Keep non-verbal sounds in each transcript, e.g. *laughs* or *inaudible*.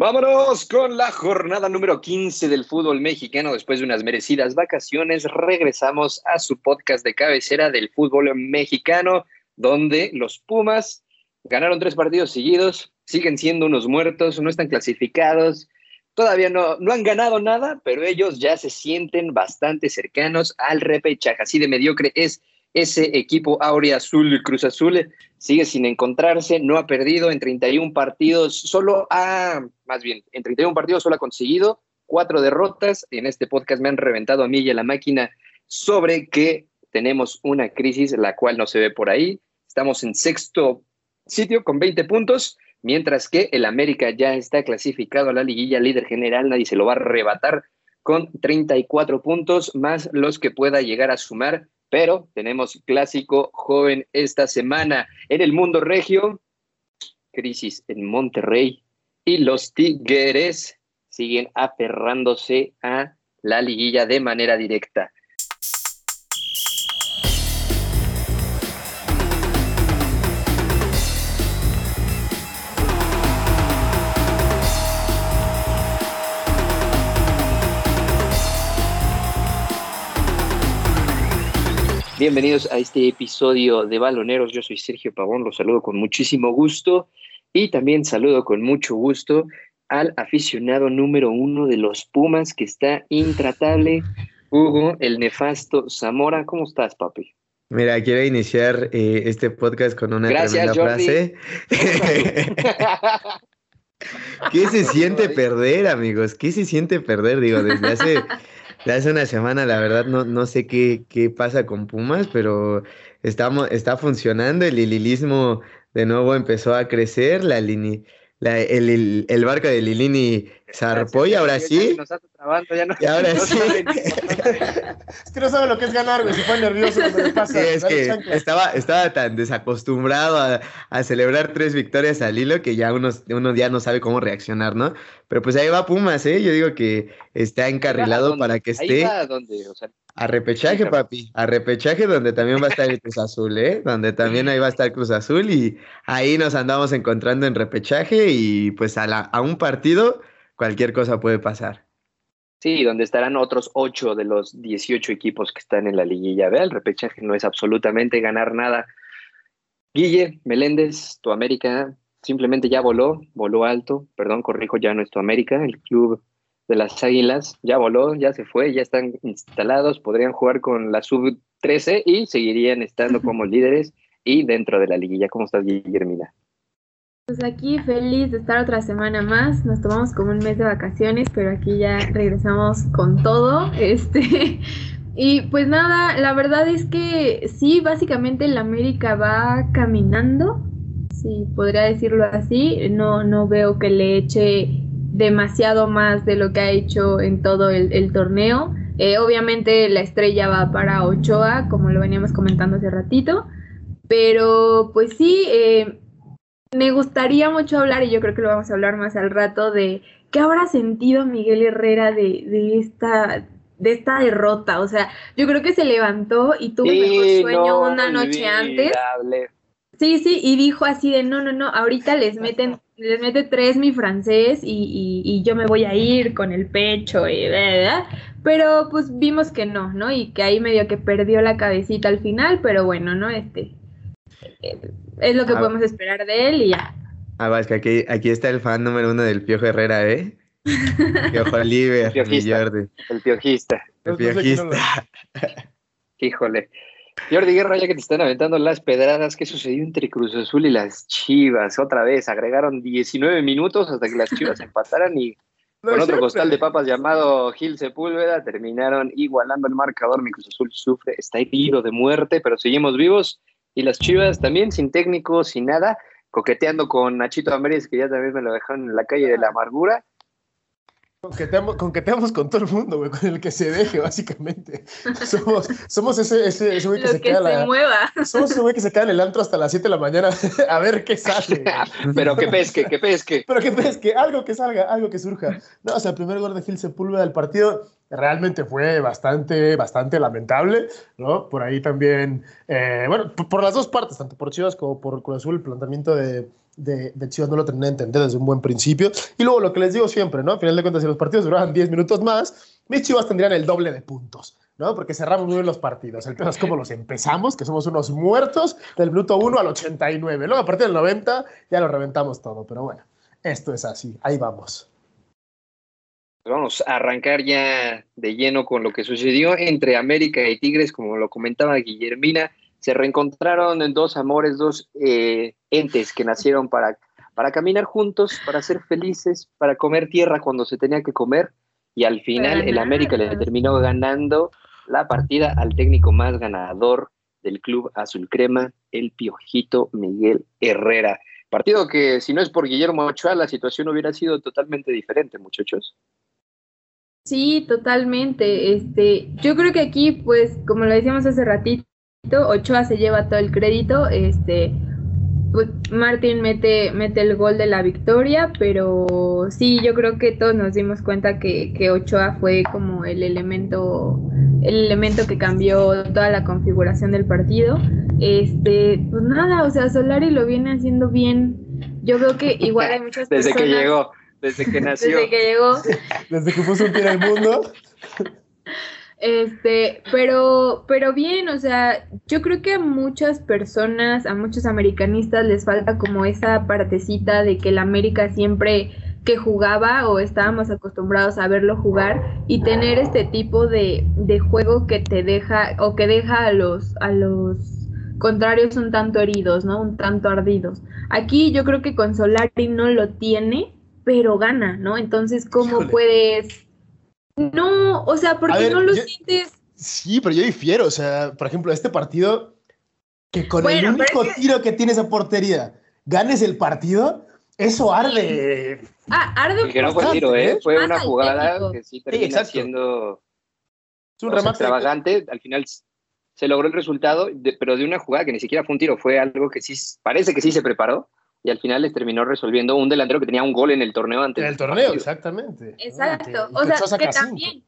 Vámonos con la jornada número 15 del fútbol mexicano. Después de unas merecidas vacaciones, regresamos a su podcast de cabecera del fútbol mexicano, donde los Pumas ganaron tres partidos seguidos, siguen siendo unos muertos, no están clasificados, todavía no, no han ganado nada, pero ellos ya se sienten bastante cercanos al repechaje. Así de mediocre es ese equipo Aurea Azul Cruz Azul sigue sin encontrarse, no ha perdido en 31 partidos, solo ha, más bien, en 31 partidos solo ha conseguido cuatro derrotas. En este podcast me han reventado a mí y a la máquina sobre que tenemos una crisis, la cual no se ve por ahí. Estamos en sexto sitio con 20 puntos, mientras que el América ya está clasificado a la liguilla líder general, nadie se lo va a arrebatar con 34 puntos, más los que pueda llegar a sumar pero tenemos clásico joven esta semana en el mundo regio, crisis en Monterrey y los Tigres siguen aferrándose a la liguilla de manera directa. Bienvenidos a este episodio de Baloneros. Yo soy Sergio Pavón, los saludo con muchísimo gusto y también saludo con mucho gusto al aficionado número uno de los Pumas que está intratable, Hugo, el nefasto Zamora. ¿Cómo estás, papi? Mira, quiero iniciar eh, este podcast con una Gracias, frase. *laughs* *laughs* ¿Qué se siente perder, amigos? ¿Qué se siente perder? Digo, desde hace hace una semana, la verdad, no, no sé qué, qué pasa con Pumas, pero estamos, está funcionando. El lililismo de nuevo empezó a crecer. La, la el, el, barco de Lilini zarpó y ahora sí. Y ahora *laughs* sí. *laughs* es que no sabe lo que es ganar, güey. Se fue nervioso cuando le pasa. Sí, es que estaba, estaba tan desacostumbrado a, a, celebrar tres victorias al hilo que ya uno, uno ya no sabe cómo reaccionar, ¿no? Pero pues ahí va Pumas, ¿eh? Yo digo que está encarrilado para que esté. Ahí va a repechaje, papi. A repechaje donde también va a estar el Cruz Azul, ¿eh? Donde también ahí va a estar Cruz Azul y ahí nos andamos encontrando en repechaje y pues a, la, a un partido cualquier cosa puede pasar. Sí, donde estarán otros ocho de los 18 equipos que están en la liguilla. Vea, el repechaje no es absolutamente ganar nada. Guille, Meléndez, tu América simplemente ya voló, voló alto, perdón, corrijo, ya no es tu América, el club de las Águilas ya voló, ya se fue, ya están instalados, podrían jugar con la sub-13 y seguirían estando como líderes y dentro de la liguilla. ¿Cómo estás, Guillermina? Pues aquí feliz de estar otra semana más. Nos tomamos como un mes de vacaciones, pero aquí ya regresamos con todo. Este *laughs* y pues nada, la verdad es que sí, básicamente el América va caminando, sí, podría decirlo así. No, no veo que le eche demasiado más de lo que ha hecho en todo el, torneo. Eh, obviamente la estrella va para Ochoa, como lo veníamos comentando hace ratito. Pero pues sí, eh, me gustaría mucho hablar, y yo creo que lo vamos a hablar más al rato, de qué habrá sentido Miguel Herrera de, de esta de esta derrota. O sea, yo creo que se levantó y tuvo mejor sueño una noche antes. Sí, sí, y dijo así de no, no, no, ahorita les *laughs* meten, les mete tres mi francés y, y, yo me voy a ir con el pecho y ¿verdad? Pero pues vimos que no, ¿no? Y que ahí medio que perdió la cabecita al final, pero bueno, ¿no? Este, es lo que ah. podemos esperar de él y ya. Ah, va, es que aquí, aquí está el fan número uno del Piojo Herrera, ¿eh? Piojo *laughs* Oliver, el piojista. El piojista. El piojista. *laughs* Híjole. Jordi Guerra, ya que te están aventando las pedradas, ¿qué sucedió entre Cruz Azul y las Chivas? Otra vez, agregaron 19 minutos hasta que las Chivas *laughs* empataran y con otro costal de papas llamado Gil Sepúlveda terminaron igualando el marcador. Mi Cruz Azul sufre, está herido de muerte, pero seguimos vivos y las Chivas también sin técnico, sin nada, coqueteando con Nachito Amériz, que ya también me lo dejaron en la calle de la amargura. Conqueteamos, con todo el mundo, güey, con el que se deje, *laughs* básicamente. Somos, somos ese, ese, güey que, se, queda la, mueva. Somos ese güey que se queda en el antro hasta las 7 de la mañana *laughs* a ver qué sale. *laughs* Pero que pesque, que pesque. Pero que pesque, algo que salga, algo que surja. No, o sea, el primer gol de Gil Sepúlveda del partido realmente fue bastante, bastante lamentable, ¿no? Por ahí también, eh, bueno, por, las dos partes, tanto por Chivas como por Cruz Azul, el planteamiento de, de, Chivas no lo terminé de entender desde un buen principio. Y luego lo que les digo siempre, ¿no? Al final de cuentas, si los partidos duraban 10 minutos más, mis Chivas tendrían el doble de puntos. ¿no? Porque cerramos muy bien los partidos. El tema es como los empezamos, que somos unos muertos del minuto 1 al 89. Luego a partir del 90 ya lo reventamos todo. Pero bueno, esto es así. Ahí vamos. Vamos a arrancar ya de lleno con lo que sucedió entre América y Tigres, como lo comentaba Guillermina. Se reencontraron en dos amores, dos eh, entes que nacieron para, para caminar juntos, para ser felices, para comer tierra cuando se tenía que comer. Y al final el América le terminó ganando la partida al técnico más ganador del club azul crema, el piojito Miguel Herrera. Partido que si no es por Guillermo Ochoa, la situación hubiera sido totalmente diferente, muchachos. Sí, totalmente. Este, yo creo que aquí, pues, como lo decíamos hace ratito, Ochoa se lleva todo el crédito. Este, pues Martín mete, mete el gol de la victoria, pero sí, yo creo que todos nos dimos cuenta que, que Ochoa fue como el elemento, el elemento que cambió toda la configuración del partido. Este, pues nada, o sea, Solari lo viene haciendo bien. Yo veo que igual hay muchas Desde que llegó, desde que *laughs* nació. Desde que llegó. desde que puso un pie el mundo. *laughs* Este, pero, pero bien, o sea, yo creo que a muchas personas, a muchos americanistas les falta como esa partecita de que el América siempre que jugaba o estábamos acostumbrados a verlo jugar y tener este tipo de, de juego que te deja o que deja a los, a los contrarios un tanto heridos, ¿no? Un tanto ardidos. Aquí yo creo que con Solari no lo tiene, pero gana, ¿no? Entonces, ¿cómo puedes no, o sea, porque no lo sientes. Sí, pero yo difiero. O sea, por ejemplo, este partido, que con el único tiro que tienes a portería ganes el partido, eso arde. Ah, arde. Que no fue tiro, ¿eh? Fue una jugada que sí termina siendo. Es un remate extravagante. Al final se logró el resultado, pero de una jugada que ni siquiera fue un tiro, fue algo que sí, parece que sí se preparó y al final les terminó resolviendo un delantero que tenía un gol en el torneo antes. En el torneo, exactamente. Exacto. o sea, que también,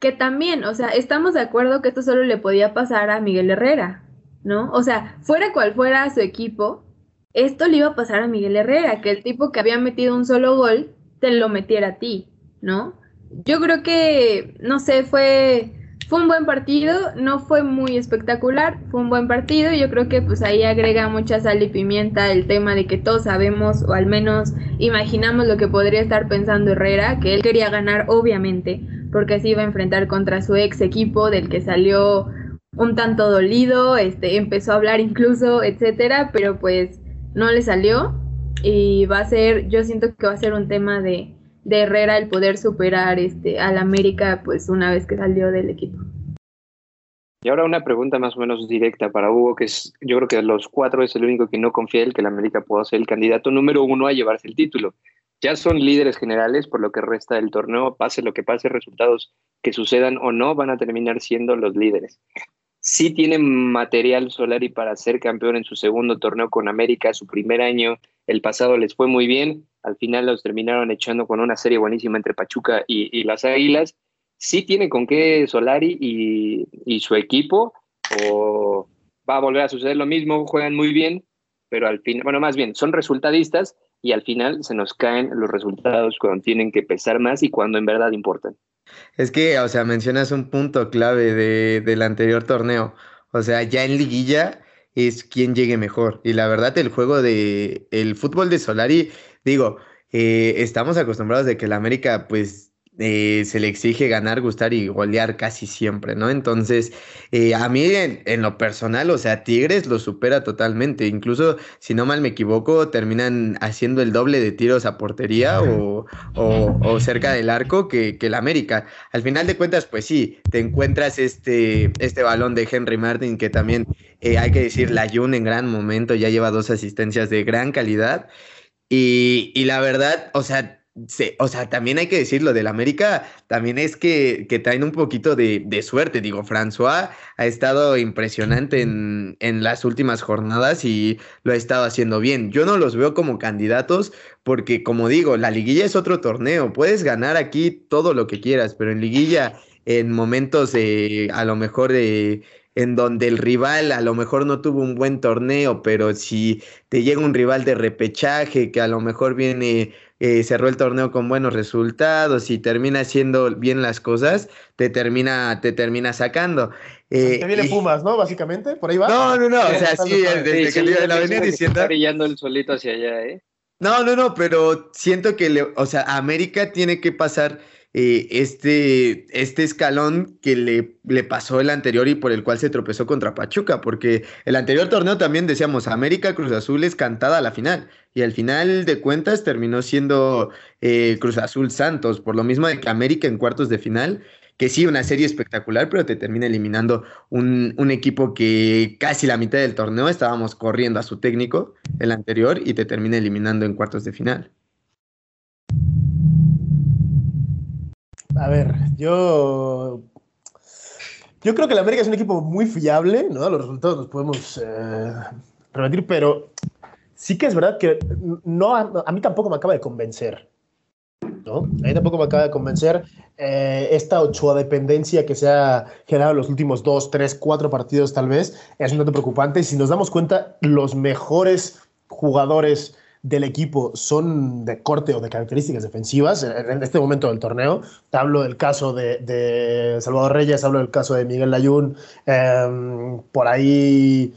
que también, o sea, estamos de acuerdo que esto solo le podía pasar a Miguel Herrera, ¿no? O sea, fuera cual fuera su equipo, esto le iba a pasar a Miguel Herrera, que el tipo que había metido un solo gol te lo metiera a ti, ¿no? Yo creo que, no sé, fue fue un buen partido, no fue muy espectacular, fue un buen partido y yo creo que pues ahí agrega mucha sal y pimienta el tema de que todos sabemos o al menos imaginamos lo que podría estar pensando Herrera, que él quería ganar obviamente, porque así iba a enfrentar contra su ex equipo del que salió un tanto dolido, este empezó a hablar incluso, etcétera, pero pues no le salió y va a ser, yo siento que va a ser un tema de de Herrera el poder superar este al América pues una vez que salió del equipo. Y ahora una pregunta más o menos directa para Hugo, que es, yo creo que de los cuatro es el único que no confía en que el América pueda ser el candidato número uno a llevarse el título. Ya son líderes generales por lo que resta del torneo, pase lo que pase, resultados que sucedan o no, van a terminar siendo los líderes. Sí tienen material Solari para ser campeón en su segundo torneo con América, su primer año, el pasado les fue muy bien, al final los terminaron echando con una serie buenísima entre Pachuca y, las Águilas. Sí tiene con qué Solari y, su equipo, o va a volver a suceder lo mismo, juegan muy bien, pero al final, bueno, más bien, son resultadistas y al final se nos caen los resultados cuando tienen que pesar más y cuando en verdad importan. Es que, o sea, mencionas un punto clave de, del anterior torneo. O sea, ya en liguilla es quien llegue mejor. Y la verdad, el juego de el fútbol de Solari, digo, eh, estamos acostumbrados de que la América, pues, eh, se le exige ganar, gustar y golear casi siempre, ¿no? Entonces, eh, a mí en, lo personal, o sea, Tigres lo supera totalmente. Incluso, si no mal me equivoco, terminan haciendo el doble de tiros a portería o, o, cerca del arco que, que el América. Al final de cuentas, pues sí, te encuentras este, este balón de Henry Martin que también eh, hay que decir, la Jun en gran momento ya lleva dos asistencias de gran calidad. Y, y la verdad, o sea, o sea, también hay que decirlo, del América también es que, que traen un poquito de, de, suerte. Digo, François ha estado impresionante en, en, las últimas jornadas y lo ha estado haciendo bien. Yo no los veo como candidatos porque, como digo, la liguilla es otro torneo. Puedes ganar aquí todo lo que quieras, pero en liguilla, en momentos de, a lo mejor de en donde el rival a lo mejor no tuvo un buen torneo, pero si te llega un rival de repechaje que a lo mejor viene, eh, cerró el torneo con buenos resultados y termina haciendo bien las cosas, te termina, te termina sacando. Eh, te viene Pumas, ¿no? Básicamente, por ahí va. No, no, no, o sea, sí, desde sí, que sí, la venía diciendo. Está brillando el solito hacia allá, ¿eh? No, no, no, pero siento que, le, o sea, América tiene que pasar eh, este, este escalón que le, le, pasó el anterior y por el cual se tropezó contra Pachuca, porque el anterior torneo también decíamos América Cruz Azul es cantada a la final y al final de cuentas terminó siendo eh, Cruz Azul Santos, por lo mismo de que América en cuartos de final, que sí, una serie espectacular, pero te termina eliminando un, un equipo que casi la mitad del torneo estábamos corriendo a su técnico, el anterior, y te termina eliminando en cuartos de final. A ver, yo. Yo creo que el América es un equipo muy fiable, ¿no? Los resultados los podemos eh, pero sí que es verdad que no, a, mí tampoco me acaba de convencer. ¿no? A mí tampoco me acaba de convencer eh, esta ochoa dependencia que se ha generado en los últimos dos, tres, cuatro partidos, tal vez, es un dato preocupante. Si nos damos cuenta, los mejores jugadores del equipo son de corte o de características defensivas en este momento del torneo. Te hablo del caso de, Salvador Reyes, hablo del caso de Miguel Layún, eh, por ahí.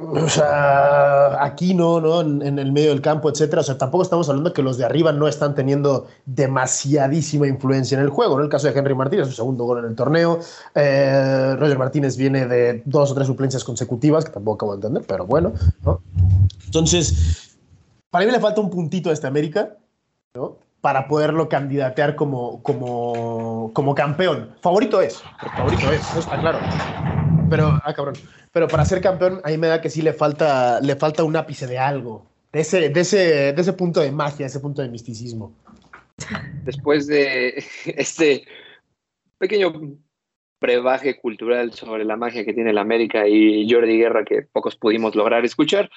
O sea, aquí no, ¿no? En, en, el medio del campo, etcétera. O sea, tampoco estamos hablando que los de arriba no están teniendo demasiadísima influencia en el juego. En el caso de Henry Martínez, su segundo gol en el torneo. Eh, Roger Martínez viene de dos o tres suplencias consecutivas, que tampoco acabo de entender, pero bueno, ¿no? Entonces, para mí le falta un puntito a este América, ¿no? Para poderlo candidatear como, como, como campeón. Favorito es, favorito es, eso está claro. Pero, ah, cabrón. Pero para ser campeón, a mí me da que sí le falta, le falta un ápice de algo. De ese, de, ese, de ese punto de magia, ese punto de misticismo. Después de este pequeño brebaje cultural sobre la magia que tiene la América y Jordi Guerra que pocos pudimos lograr escuchar.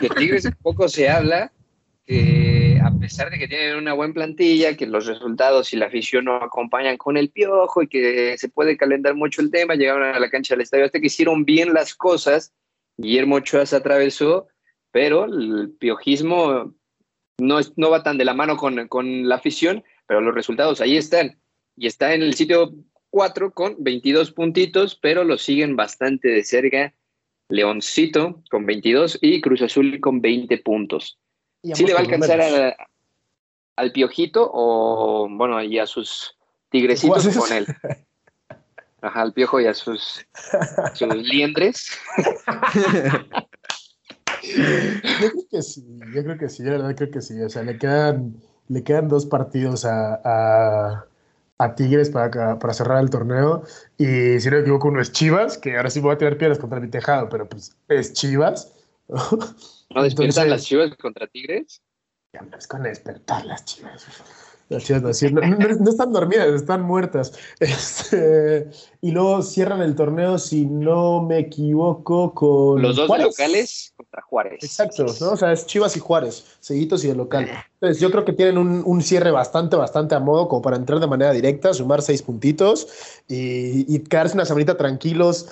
De Tigres poco se habla, que a pesar de que tienen una buena plantilla, que los resultados y la afición no acompañan con el piojo y que se puede calentar mucho el tema, llegaron a la cancha del estadio hasta que hicieron bien las cosas, Guillermo Ochoa se atravesó, pero el piojismo no, es, no va tan de la mano con, con la afición, pero los resultados ahí están. Y está en el sitio 4 con 22 puntitos, pero lo siguen bastante de cerca Leoncito con 22 y Cruz Azul con 20 puntos. ¿Sí le va a alcanzar a, al Piojito o, bueno, y a sus tigrecitos con él? *laughs* Ajá, al Piojo y a sus, sus liendres. yo creo que sí, yo creo que sí, yo la verdad creo que sí. O sea, le quedan, le quedan dos partidos a, a a Tigres para, para cerrar el torneo. Y si no me equivoco, uno es Chivas, que ahora sí voy a tener piedras contra mi tejado, pero pues es Chivas. ¿No despiertan las Chivas contra Tigres? Ya no es con despertar las Chivas. Las chivas no, no, no, están dormidas, están muertas. *laughs* Este, y luego cierran el torneo, si no me equivoco, con. Los dos Juárez. locales contra Juárez. Exacto, ¿no? O sea, es Chivas y Juárez, seguitos y el local. Entonces, yo creo que tienen un, un, cierre bastante, bastante a modo, como para entrar de manera directa, sumar seis puntitos y, y quedarse una semanita tranquilos,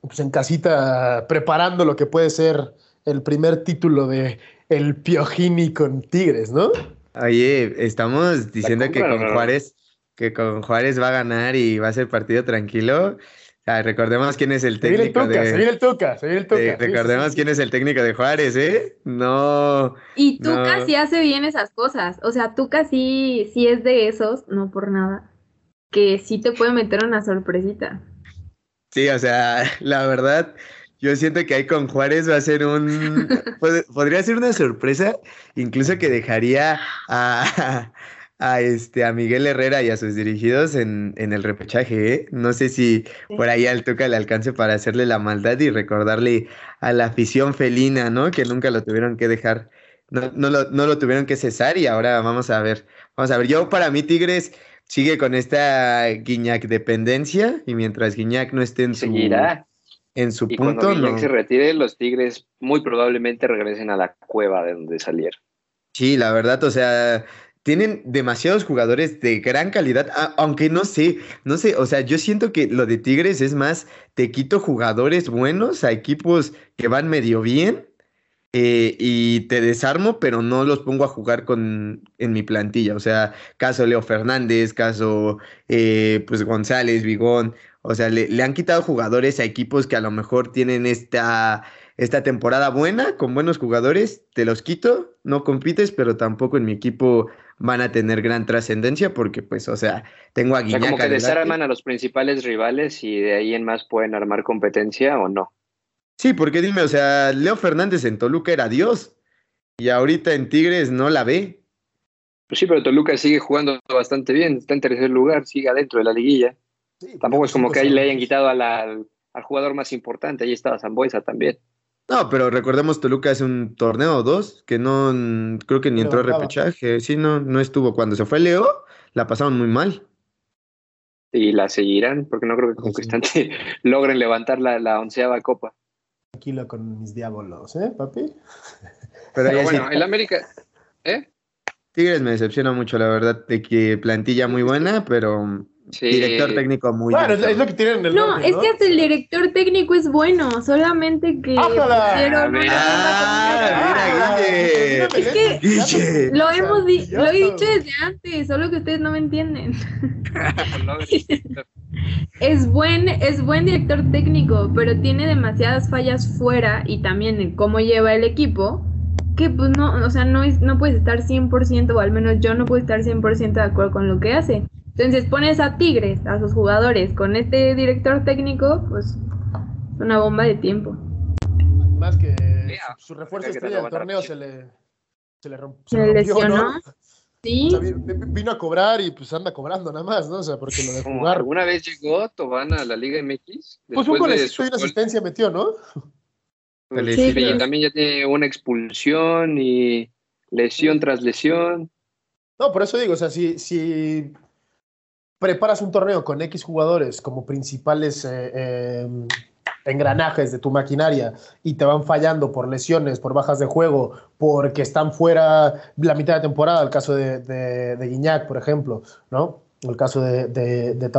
pues en casita, preparando lo que puede ser el primer título de El Piojini con Tigres, ¿no? Oye, estamos diciendo que con Juárez, que con Juárez va a ganar y va a ser partido tranquilo. O sea, recordemos quién es el técnico se viene el Tuca, de. Se viene el Tuca, se viene el Tuca. Recordemos sí, sí, quién es el técnico de Juárez, ¿eh? No. Y Tuca no. sí hace bien esas cosas. O sea, Tuca sí, sí es de esos, no por nada, que sí te puede meter una sorpresita. Sí, o sea, *laughs* la verdad, yo siento que ahí con Juárez va a ser un. pod podría ser una sorpresa, incluso que dejaría a, a, este, a Miguel Herrera y a sus dirigidos en, en el repechaje. ¿eh? No sé si por ahí al Tuca le alcance para hacerle la maldad y recordarle a la afición felina, ¿no? Que nunca lo tuvieron que dejar, no, no, lo, no lo tuvieron que cesar y ahora vamos a ver. Vamos a ver. Yo, para mí, Tigres sigue con esta Guiñac dependencia y mientras Guiñac no esté en su. Seguirá en su y punto. Cuando no. se retire, los Tigres muy probablemente regresen a la cueva de donde salieron. Sí, la verdad, o sea, tienen demasiados jugadores de gran calidad, aunque no sé, no sé, o sea, yo siento que lo de Tigres es más, te quito jugadores buenos a equipos que van medio bien eh, y te desarmo, pero no los pongo a jugar con, en mi plantilla. O sea, caso Leo Fernández, caso eh, pues González, Vigón. O sea, le, le, han quitado jugadores a equipos que a lo mejor tienen esta, esta temporada buena, con buenos jugadores. Te los quito, no compites, pero tampoco en mi equipo van a tener gran trascendencia porque, pues, o sea, tengo a Guiñac. O sea, como que desarman a los principales rivales y de ahí en más pueden armar competencia o no. Sí, porque dime, o sea, Leo Fernández en Toluca era Dios y ahorita en Tigres no la ve. Pues sí, pero Toluca sigue jugando bastante bien, está en tercer lugar, sigue adentro de la liguilla. Tampoco es como que ahí le hayan quitado al jugador más importante, ahí estaba Zambuesa también. No, pero recordemos Toluca hace un torneo o dos que no creo que ni entró a repechaje. Sí, no, no estuvo. Cuando se fue Leo, la pasaron muy mal. Y la seguirán, porque no creo que conquistante *laughs* logren levantar la, la onceava copa tranquilo con mis diablos, ¿eh, papi? *laughs* Pero, bueno, el América, ¿eh? Tigres me decepciona mucho, la verdad, de que plantilla muy buena, pero director técnico muy bueno. es lo que tienen el No, es que hasta el director técnico es bueno, solamente que pusieron ah, mira, Es que lo hemos lo he dicho desde antes, solo que ustedes no me entienden. *laughs* es buen, es buen director técnico, pero tiene demasiadas fallas fuera y también en cómo lleva el equipo, que pues no, o sea, no, es, no puedes estar 100%, o al menos yo no puedo estar 100% de acuerdo con lo que hace. Entonces pones a Tigres, a sus jugadores, con este director técnico, pues es una bomba de tiempo. Más que su, refuerzo estrella del torneo se le, se le rompió. Se, le lesionó. *laughs* Sí. vino a cobrar y pues anda cobrando nada más, ¿no? O sea, porque lo de jugar. ¿Alguna vez llegó Tobán a la Liga MX? Pues un golecito y una asistencia metió, ¿no? Sí, y también ya tiene una expulsión y lesión tras lesión. No, por eso digo, o sea, si, si preparas un torneo con X jugadores como principales eh, em, engranajes de tu maquinaria y te van fallando por lesiones, por bajas de juego, porque están fuera la mitad de temporada, el caso de, de, por ejemplo, ¿no? El caso de, de.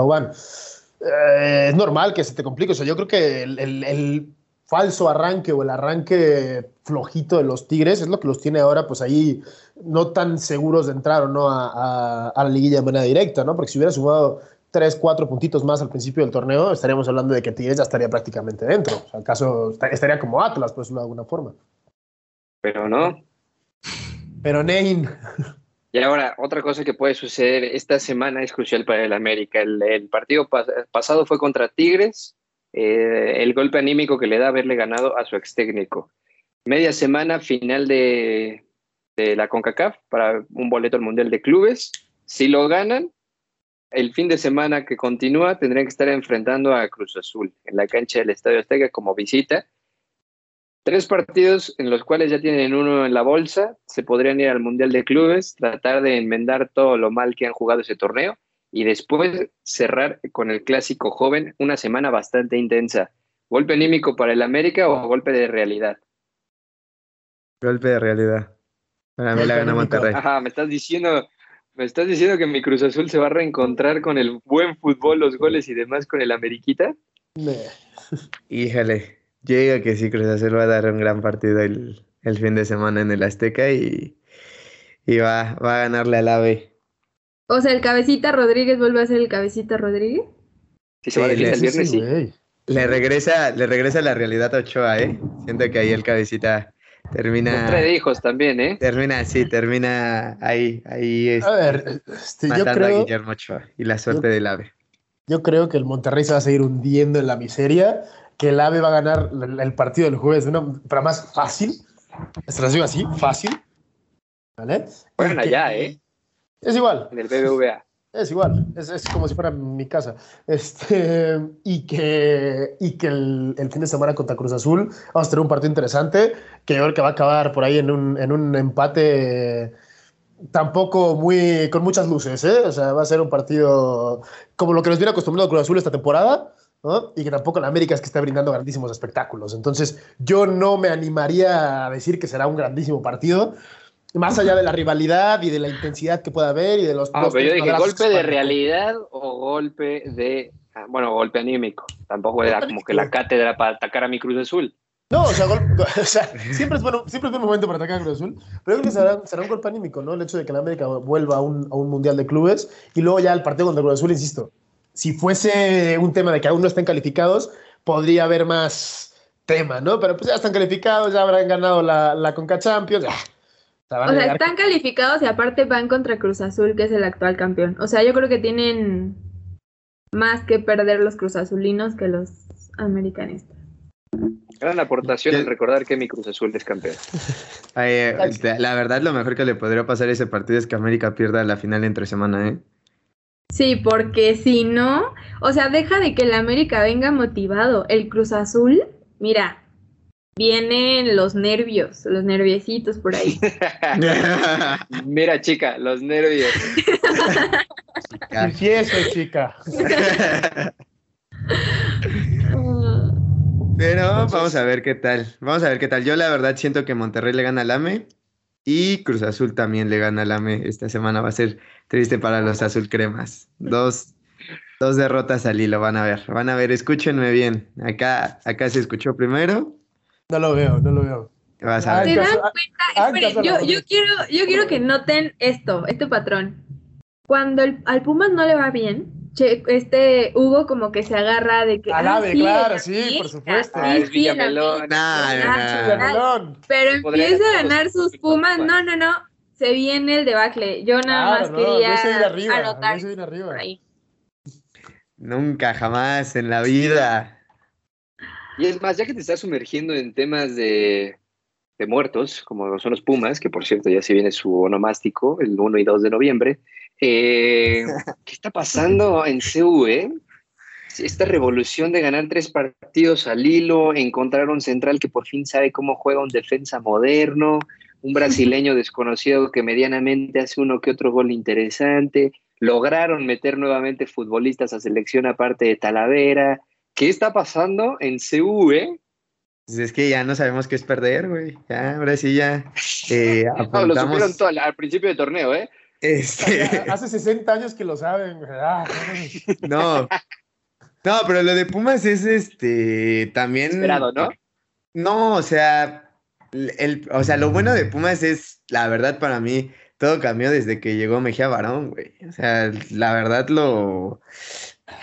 Eh, es normal que se te complique. O sea, yo creo que el, falso arranque o el arranque flojito de los Tigres es lo que los tiene ahora, pues ahí no tan seguros de entrar o no a, la liguilla de manera directa, ¿no? Porque si hubiera sumado tres, cuatro puntitos más al principio del torneo, estaríamos hablando de que Tigres ya estaría prácticamente dentro. O sea, acaso estaría como Atlas, por decirlo de alguna forma. Pero no. Pero Nein. Y ahora, otra cosa que puede suceder esta semana es crucial para el América. El, partido pasado fue contra Tigres, eh, el golpe anímico que le da haberle ganado a su ex técnico. Media semana final de, de la CONCACAF para un boleto al Mundial de Clubes. Si lo ganan, el fin de semana que continúa tendrían que estar enfrentando a Cruz Azul en la cancha del Estadio Azteca como visita. Tres partidos en los cuales ya tienen uno en la bolsa, se podrían ir al Mundial de Clubes, tratar de enmendar todo lo mal que han jugado ese torneo y después cerrar con el clásico joven una semana bastante intensa. ¿Golpe anímico para el América o golpe de realidad? Golpe de realidad. Para mí la gana Monterrey. Ajá, me estás diciendo ¿Me estás diciendo que mi Cruz Azul se va a reencontrar con el buen fútbol, los goles y demás con el Ameriquita? Híjole, llega que sí, Cruz Azul va a dar un gran partido el, fin de semana en el Azteca y, y va, va a ganarle al AVE. O sea, el Cabecita Rodríguez vuelve a ser el Cabecita Rodríguez. Sí, se va a decir el viernes, sí. Le regresa, le regresa la realidad a Ochoa, ¿eh? Siento que ahí el Cabecita Termina. Tres hijos también, ¿eh? Termina, sí, termina ahí, ahí es. A ver, este, yo creo, a Guillermo Ochoa y la suerte del AVE. Yo creo que el Monterrey se va a seguir hundiendo en la miseria, que el AVE va a ganar el partido del jueves de una para más fácil. Se lo digo así, fácil. ¿Vale? Bueno, allá, ¿eh? Es igual. En el BBVA. Es igual, es, como si fuera mi casa. Este, y que, y que el, fin de semana contra Cruz Azul vamos a tener un partido interesante que yo creo que va a acabar por ahí en un, en un empate tampoco muy con muchas luces. ¿eh? O sea, va a ser un partido como lo que nos viene acostumbrado Cruz Azul esta temporada. Y que tampoco la América es que esté brindando grandísimos espectáculos. Entonces, yo no me animaría a decir que será un grandísimo partido, Más allá de la rivalidad y de la intensidad que pueda haber y de los. Ah, dos, pero yo dije golpe de realidad o golpe de. ah, Bueno, golpe anímico. Tampoco era como que la cátedra para atacar a mi Cruz Azul. No, o sea, gol- *laughs* o sea, siempre, es bueno, siempre es buen momento para atacar a Cruz Azul, pero yo creo que será, será un golpe anímico, ¿no? El hecho de que la América vuelva a un, a un mundial de clubes y luego ya el partido contra Cruz Azul, insisto, si fuese un tema de que aún no estén calificados, podría haber más tema, ¿no? Pero pues ya están calificados, ya habrán ganado la, la Conca Champions, ya. Van O a sea, llegar- están calificados y aparte van contra Cruz Azul, que es el actual campeón. O sea, yo creo que tienen más que perder los Cruz Azulinos que los americanistas. Gran aportación al recordar que mi Cruz Azul es campeón. *laughs* Ay, eh, la- la verdad, lo mejor que le podría pasar a ese partido es que América pierda la final entre semana, ¿eh? Sí, porque si no, o sea, deja de que el América venga motivado. El Cruz Azul, mira, vienen los nervios, los nerviecitos por ahí. *laughs* Mira, chica, los nervios. Chica. Pero vamos a ver qué tal. Vamos a ver qué tal. Yo la verdad siento que Monterrey le gana al AME y Cruz Azul también le gana al AME. Esta semana va a ser triste para los azul cremas. Dos, dos derrotas al hilo, van a ver. Van a ver, escúchenme bien. Acá, acá se escuchó primero. No lo veo, no lo veo. Vas a Ay, ¿Se ver. dan caso- cuenta? ah, caso- yo, yo quiero, yo quiero que noten esto, este patrón. Cuando el- al Pumas no le va bien, che- este Hugo como que se agarra de que. Al "Ah, sí, claro, sí, por supuesto. Ah, sí, el Villamelón. América". Nah, nah, Ah. Pero empieza a ganar sus Pumas. No, no, no. Se viene el debacle. Yo nada Claro, más no, quería de arriba, anotar arriba. ahí. Nunca, jamás en la vida. Y es más, ya que te estás sumergiendo en temas de, de muertos, como son los Pumas, que por cierto ya se viene su onomástico el 1 y 2 de noviembre, eh, *laughs* ¿qué está pasando en CU, eh? Esta revolución de ganar tres partidos al hilo, encontrar un central que por fin sabe cómo juega un defensa moderno, un brasileño *laughs* desconocido que medianamente hace uno que otro gol interesante, lograron meter nuevamente futbolistas a selección aparte de Talavera. ¿Qué está pasando en CU, eh? Pues es que ya no sabemos qué es perder, güey. Ya, ahora sí ya eh, *laughs* No, lo supieron todo al, al principio del torneo, ¿eh? Este, Hace 60 años que lo saben. güey. Ah, no. No, pero lo de Pumas es este también. Esperado, ¿no? No, o sea, el, o sea, lo bueno de Pumas es, la verdad, para mí, todo cambió desde que llegó Mejía Barón, güey. O sea, la verdad lo.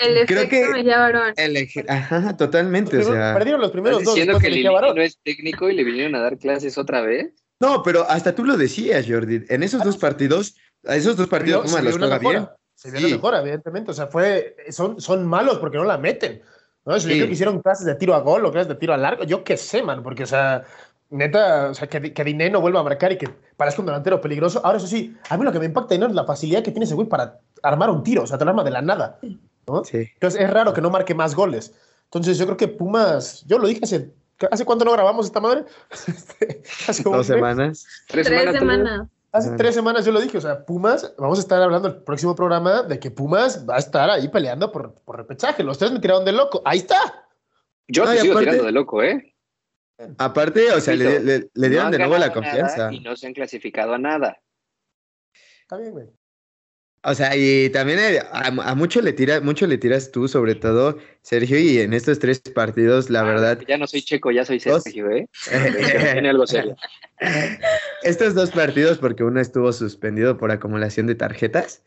El Creo efecto que- Mejía Barón. el eje- ajá, totalmente, o Primero- sea. perdieron los primeros ¿Estás dos. diciendo que Mejía Barón. no es técnico y le vinieron a dar clases otra vez? No, pero hasta tú lo decías, Jordi. En esos dos partidos, a esos dos partidos vio los una juega mejora, bien. Se vio una Sí. mejora, evidentemente. O sea, fue, son, son malos porque no la meten. ¿no? Yo Sí. creo que hicieron clases de tiro a gol o clases de tiro a largo. Yo qué sé, man, porque, o sea, neta, o sea, que, que Diné no vuelva a marcar y que parezca un delantero peligroso. Ahora, eso sí, a mí lo que me impacta Diné es la facilidad que tiene ese güey para armar un tiro. O sea, te lo arma de la nada. ¿No? Sí. Entonces, es raro que no marque más goles. Entonces, yo creo que Pumas, yo lo dije hace, ¿hace cuánto no grabamos esta madre? *laughs* Este, hace Dos semanas. Tres, Tres semanas. semanas. Hace tres semanas yo lo dije, o sea, Pumas, vamos a estar hablando el próximo programa de que Pumas va a estar ahí peleando por, por repechaje. Los tres me tiraron de loco. Ahí está. Yo No, te sigo aparte- tirando de loco, ¿eh? Aparte, o sea, le, le- le dieron No de nuevo la confianza. Y no se han clasificado a nada. Está bien, güey. O sea, y también eh, a, a mucho le tira, mucho le tiras tú, sobre todo, Sergio, y en estos tres partidos, la verdad, Ya no soy checo, ya soy. Sergio, ¿eh? *laughs* Tiene algo serio. estos dos partidos, porque uno estuvo suspendido por acumulación de tarjetas,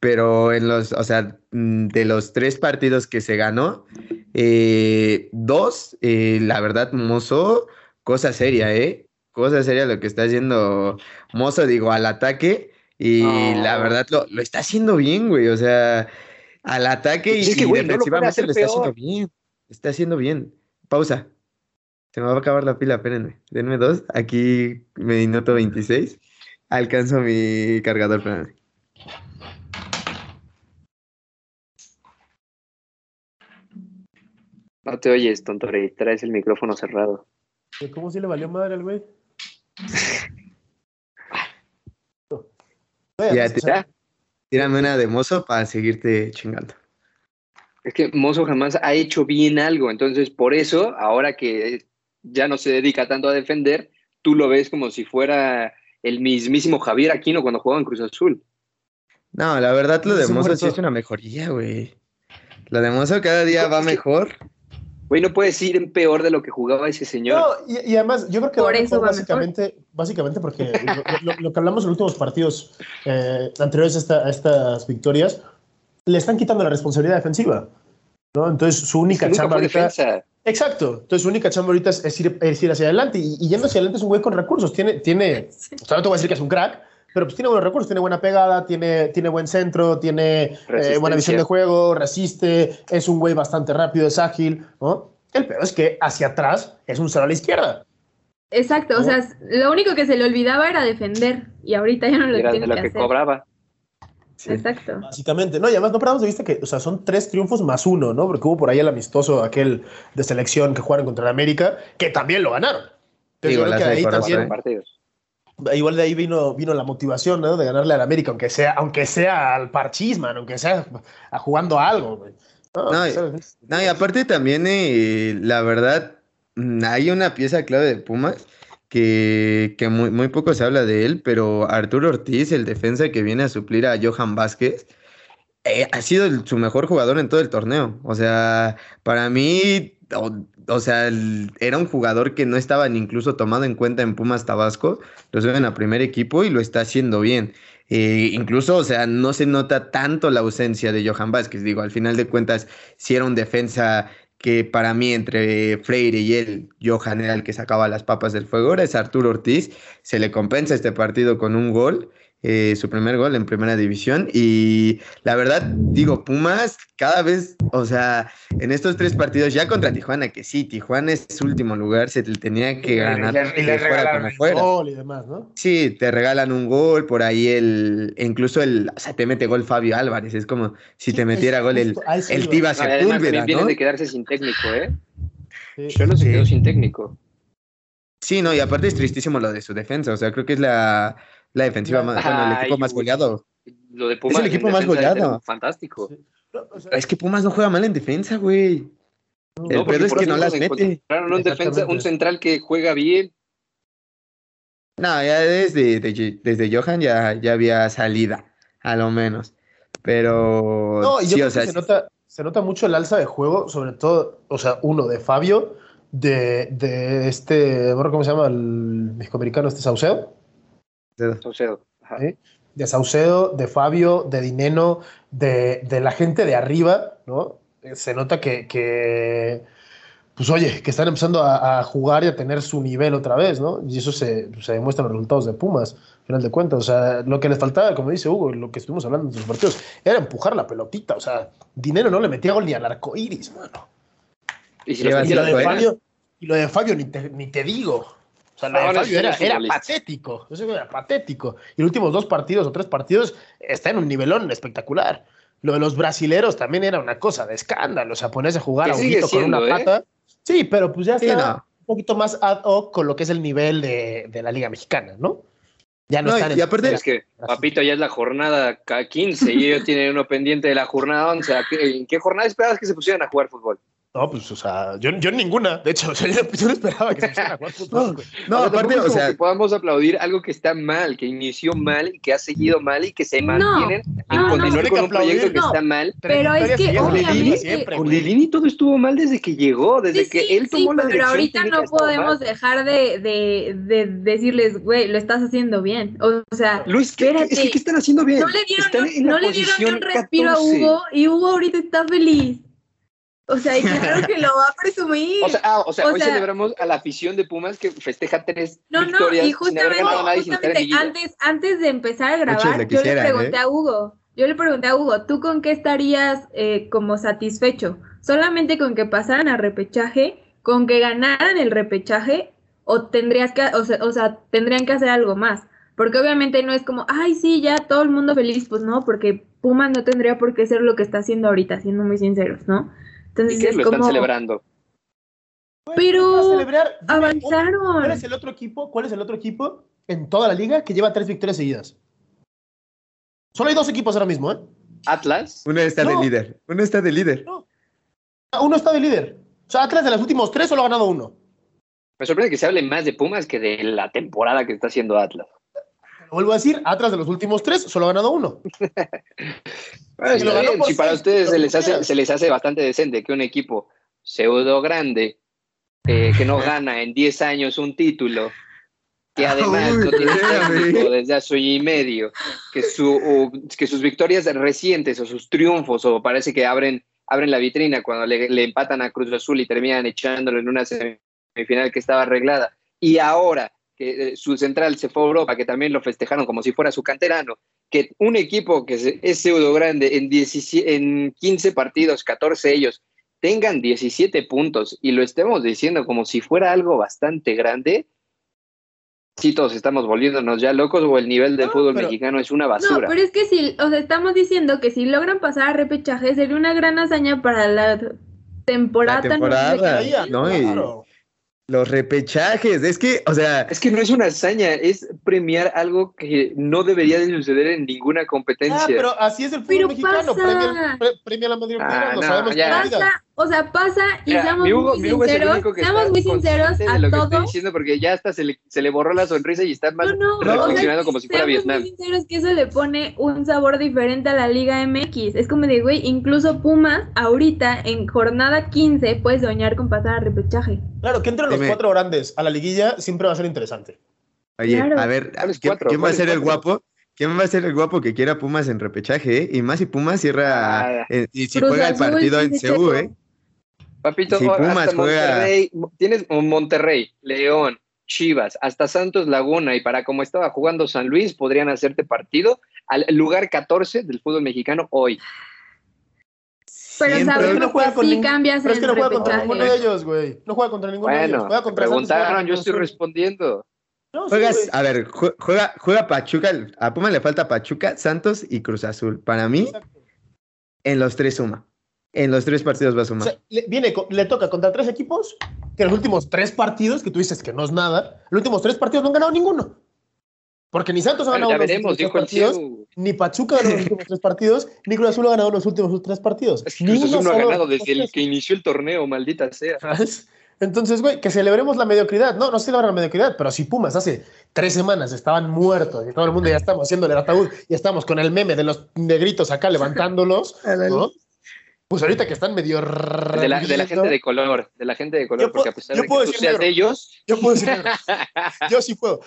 pero en los, o sea, mm, de los tres partidos que se ganó, eh, dos, eh, la verdad, Mozo, cosa seria, ¿eh? Cosa seria lo que está haciendo Mozo, digo, al ataque, y la verdad lo, lo está haciendo bien, güey, o sea, al ataque y, Es que, y güey, no lo puede defensivamente lo está haciendo bien, está haciendo bien. Pausa. Se me va a acabar la pila, espérenme. Denme dos. Aquí minuto 26. Alcanzo mi cargador, espérenme. No te oyes, tonto rey. Traes el micrófono cerrado. ¿Cómo si le valió madre al güey? *laughs* Güey, Ya Tírame una de mozo para seguirte chingando. Es que Mozo jamás ha hecho bien algo. Entonces, por eso, ahora que ya no se dedica tanto a defender, tú lo ves como si fuera el mismísimo Javier Aquino cuando jugaba en Cruz Azul. No, la verdad lo de Mozo sí es una mejoría, güey. Lo de Mozo cada día va mejor. Güey, no puedes ir en peor de lo que jugaba ese señor. No, y, y además, yo creo que Por va eso mejor va básicamente, básicamente porque lo, lo- lo que hablamos en los últimos partidos eh, anteriores a, esta- a estas victorias, le están quitando la responsabilidad defensiva. ¿no? Entonces, su Es única que nunca chamba ahorita. defensa. Exacto. Entonces, su única chamba ahorita es, es ir, es ir hacia adelante. Y, y yendo hacia adelante es un güey con recursos. Tiene, tiene, o sea, no te voy a decir que es un crack, pero pues tiene buenos recursos, tiene buena pegada, tiene, tiene buen centro, tiene eh, buena visión de juego, resiste, es un güey bastante rápido, es ágil, ¿no? El peor es que hacia atrás es un cero a la izquierda. Exacto, o sea, lo único que se le olvidaba era defender y ahorita ya no lo Era de tiene lo que, que hacer. cobraba. Exacto. Básicamente, no, y además no perdamos de vista que o sea, son tres triunfos más uno, ¿no? Porque hubo por ahí el amistoso aquel de selección que jugaron contra el América, que también lo ganaron. Entonces, yo creo que de ahí también, partidos. Igual de ahí vino, vino la motivación, ¿no? De ganarle al América, aunque sea, aunque sea al parchisman, aunque sea a- jugando a algo, güey. No, No, pues, y- No, y aparte también, eh, la verdad, mm, hay una pieza clave de Pumas que, que muy, muy poco se habla de él, pero Arturo Ortiz, el defensa que viene a suplir a Johan Vázquez, eh, ha sido el- su mejor jugador en todo el torneo. O sea, para mí, o, o sea, era un jugador que no estaba incluso tomado en cuenta en Pumas Tabasco, lo suben a primer equipo y lo está haciendo bien. Eh, incluso, o sea, no se nota tanto la ausencia de Johan Vázquez. Digo, al final de cuentas, si era un defensa que para mí entre Freire y él, Johan era el que sacaba las papas del fuego, ahora es Arturo Ortiz, se le compensa este partido con un gol, eh, su primer gol en primera división y la verdad, digo, Pumas cada vez, o sea, en estos tres partidos ya contra Tijuana, que sí, Tijuana es su último lugar, se le tenía que ganar. y le, y le de fuera gol y demás, ¿no? Sí, te regalan un gol, por ahí el, incluso el, o sea, te mete gol Fabio Álvarez, es como si te metiera es gol el, el iba. Tiba No, Sepúlveda, ¿no? de quedarse sin técnico, ¿eh? Sí. Cholo se Sí. quedó sin técnico. Sí, no, y aparte es tristísimo lo de su defensa, o sea, creo que es la, la defensiva más, bueno, el equipo Ay, más goleado. Lo de Pumas el equipo más goleado. Fantástico. Sí. No, o sea, Es que Pumas no juega mal en defensa, güey. El No, pedo es que no las mete. encontraron un defensa, un central que juega bien. No, ya desde, de- desde Johan ya, ya había salida, a lo menos. Pero No, y yo sí, creo o sea, que se nota, se nota mucho el alza de juego, sobre todo, o sea, uno de Fabio, de, de este, cómo se llama, el mexicoamericano, este Saucedo, Saucedo. Ajá. ¿sí? de Saucedo, de Fabio, de Dineno, de, de la gente de arriba, ¿no? Eh, Se nota que, que, pues oye, que están empezando a, a jugar y a tener su nivel otra vez, ¿no? Y eso se, se demuestra en los resultados de Pumas, al final de cuentas. O sea, lo que les faltaba, como dice Hugo, lo que estuvimos hablando en los partidos, era empujar la pelotita. O sea, Dinero no le metía gol ni al arco iris, mano. Y si lo de ¿eh? Fabio, y lo de Fabio ni te, ni te digo. O sea, lo No, de no, Fabio sí, era, patético. Eso era patético. Y los últimos dos partidos o tres partidos está en un nivelón espectacular. Lo de los brasileros también era una cosa de escándalo. O sea, ponerse a jugar a un grito con una siendo, ¿eh? pata. Sí, pero pues ya Sí, está no. un poquito más ad hoc con lo que es el nivel de, de la Liga Mexicana, ¿no? Ya no, No, están y aparte- Es que, papito, ya es la jornada K- 15 y ellos tienen uno pendiente de la jornada 11. ¿A qué- ¿En qué jornada esperabas que se pusieran a jugar fútbol? No, pues, o sea, yo, yo ninguna. De hecho, o *laughs* sea, yo, yo no esperaba que se pusieran a jugar fútbol. güey. No, O sea, aparte, o como sea, que podamos aplaudir algo que está mal, que inició mal y que ha seguido mal y que se mantienen en no, no, continuar con un proyecto que no. está mal. Pero es que obviamente- Lilini siempre, Con. Lilini todo estuvo mal desde que llegó, desde Sí, que sí, él sí, tomó la pero ahorita no podemos mal. dejar de, de, de decirles, güey, lo estás haciendo bien. O sea, Luis, ¿qué, Espérate. es que, ¿qué están haciendo bien? no le dieron, no le dieron un respiro 14. a Hugo y Hugo ahorita está feliz. O sea, y claro que lo va a presumir. *laughs* O sea, ah, o sea, O hoy sea- celebramos a la afición de Pumas que festeja tres no, no, y justamente, justamente antes, antes de empezar a grabar, yo le pregunté ¿eh? a Hugo, yo le pregunté a Hugo, ¿tú con qué estarías eh, como satisfecho? ¿Solamente con que pasaran a repechaje? ¿Con que ganaran el repechaje? ¿O tendrías que, o sea, o sea, tendrían que hacer algo más? Porque obviamente no es como, ay, sí, ya todo el mundo feliz, pues no, porque Pumas no tendría por qué ser lo que está haciendo ahorita, siendo muy sinceros, ¿no? Entonces ¿Y qué es lo como, están celebrando? Pero celebrar, dime, ¿Cuál avanzaron. es el otro equipo? ¿Cuál es el otro equipo en toda la liga que lleva tres victorias seguidas? Solo hay dos equipos ahora mismo, ¿eh? Atlas. uno está No. de líder, uno está de líder. Ah, Uno está de líder. O sea, Atlas de los últimos tres solo ha ganado uno. Me sorprende que se hable más de Pumas que de la temporada que está haciendo Atlas. Vuelvo a decir, atrás de los últimos tres, solo ha ganado uno. *laughs* Lo ganó si para seis, ustedes se les, hace, se les hace bastante decente que un equipo pseudo grande, eh, que no *laughs* gana en 10 años un título, que además Uy, no tiene técnico desde hace año y medio, que, su, o- que sus victorias recientes o sus triunfos, o parece que abren, abren la vitrina cuando le, le empatan a Cruz Azul y terminan echándolo en una semifinal que estaba arreglada, y ahora que eh, su central se fue a Europa, que también lo festejaron como si fuera su canterano, que un equipo que es pseudo grande en, 17 en 15 partidos, 14 ellos, tengan 17 puntos y lo estemos diciendo como si fuera algo bastante grande, sí todos estamos volviéndonos ya locos o el nivel del No, fútbol pero- mexicano es una No, basura. pero es que si, o sea, estamos diciendo que si logran pasar a repechaje sería una gran hazaña para la temporada. La tan temporada. ¿no? Y- claro. Los repechajes, es que, o sea, Es que no es una hazaña, es premiar algo que no debería de suceder en ninguna Ah, competencia. pero así es el fútbol Pero mexicano. Premia, pre- premia la mediocridad, Ah, lo no, sabemos ya. Pasa, o sea, pasa y Mira, seamos mi Hugo- muy mi Hugo es el sinceros, único que seamos está muy sinceros a de lo que estoy todos. diciendo porque ya hasta se le, se le borró la sonrisa y está más No, no, reflexionando o sea, como si fuera Vietnam. muy sinceros que eso le pone un sabor diferente a la Liga MX. Es como de, güey, incluso Pumas, ahorita, en jornada 15, puedes soñar con pasar a repechaje. Claro, que entren los Dime. cuatro grandes a la liguilla siempre va a ser interesante. oye, Claro. a ver, ¿Cuáles ¿quién, cuatro? quién va a ¿Cuáles ser el guapo? ¿Quién va a ser el guapo que quiera Pumas en repechaje? eh? Y más si Pumas cierra, Ah. eh, y si Cruz juega el partido en CU. ¿eh? Papito, Si o- Pumas hasta juega- Monterrey, tienes un Monterrey, León, Chivas, hasta Santos Laguna y para como estaba jugando San Luis podrían hacerte partido al lugar 14 del fútbol mexicano hoy. Pero Siempre- sabemos no juega que con sí ningún- cambias Pero es que no juega contra ninguno de ellos, güey. No juega contra ninguno de ellos. Bueno, Juega contra preguntaron, yo estoy respondiendo. No, Juegas, a ver, jue- juega, juega Pachuca, a Pumas le falta Pachuca, Santos y Cruz Azul. Para mí, Exacto. en los tres suma. En los tres partidos va a O sumar. sea, le, viene, le toca contra tres equipos que los últimos tres partidos, que tú dices que no es nada, los últimos tres partidos no han ganado ninguno. Porque ni Santos ha ganado los últimos tres partidos, ni Pachuca ha ganado los últimos tres partidos, ni Cruz Azul ha ganado los últimos tres partidos. Es que Cruz Ni Azul uno no ha ganado desde el que inició el torneo, maldita sea. ¿Sabes? Entonces, güey, que celebremos la mediocridad. No, no celebran la mediocridad, pero si Pumas hace tres semanas estaban muertos y todo el mundo ya estamos haciéndole el ataúd y estamos con el meme de los negritos acá levantándolos, *laughs* ¿no? Pues ahorita que están medio... De la, de la gente de color, de la gente de color, Yo porque a pesar yo de que puedo tú decir seas negro. de ellos, Yo puedo decir negro. *laughs* Yo sí puedo.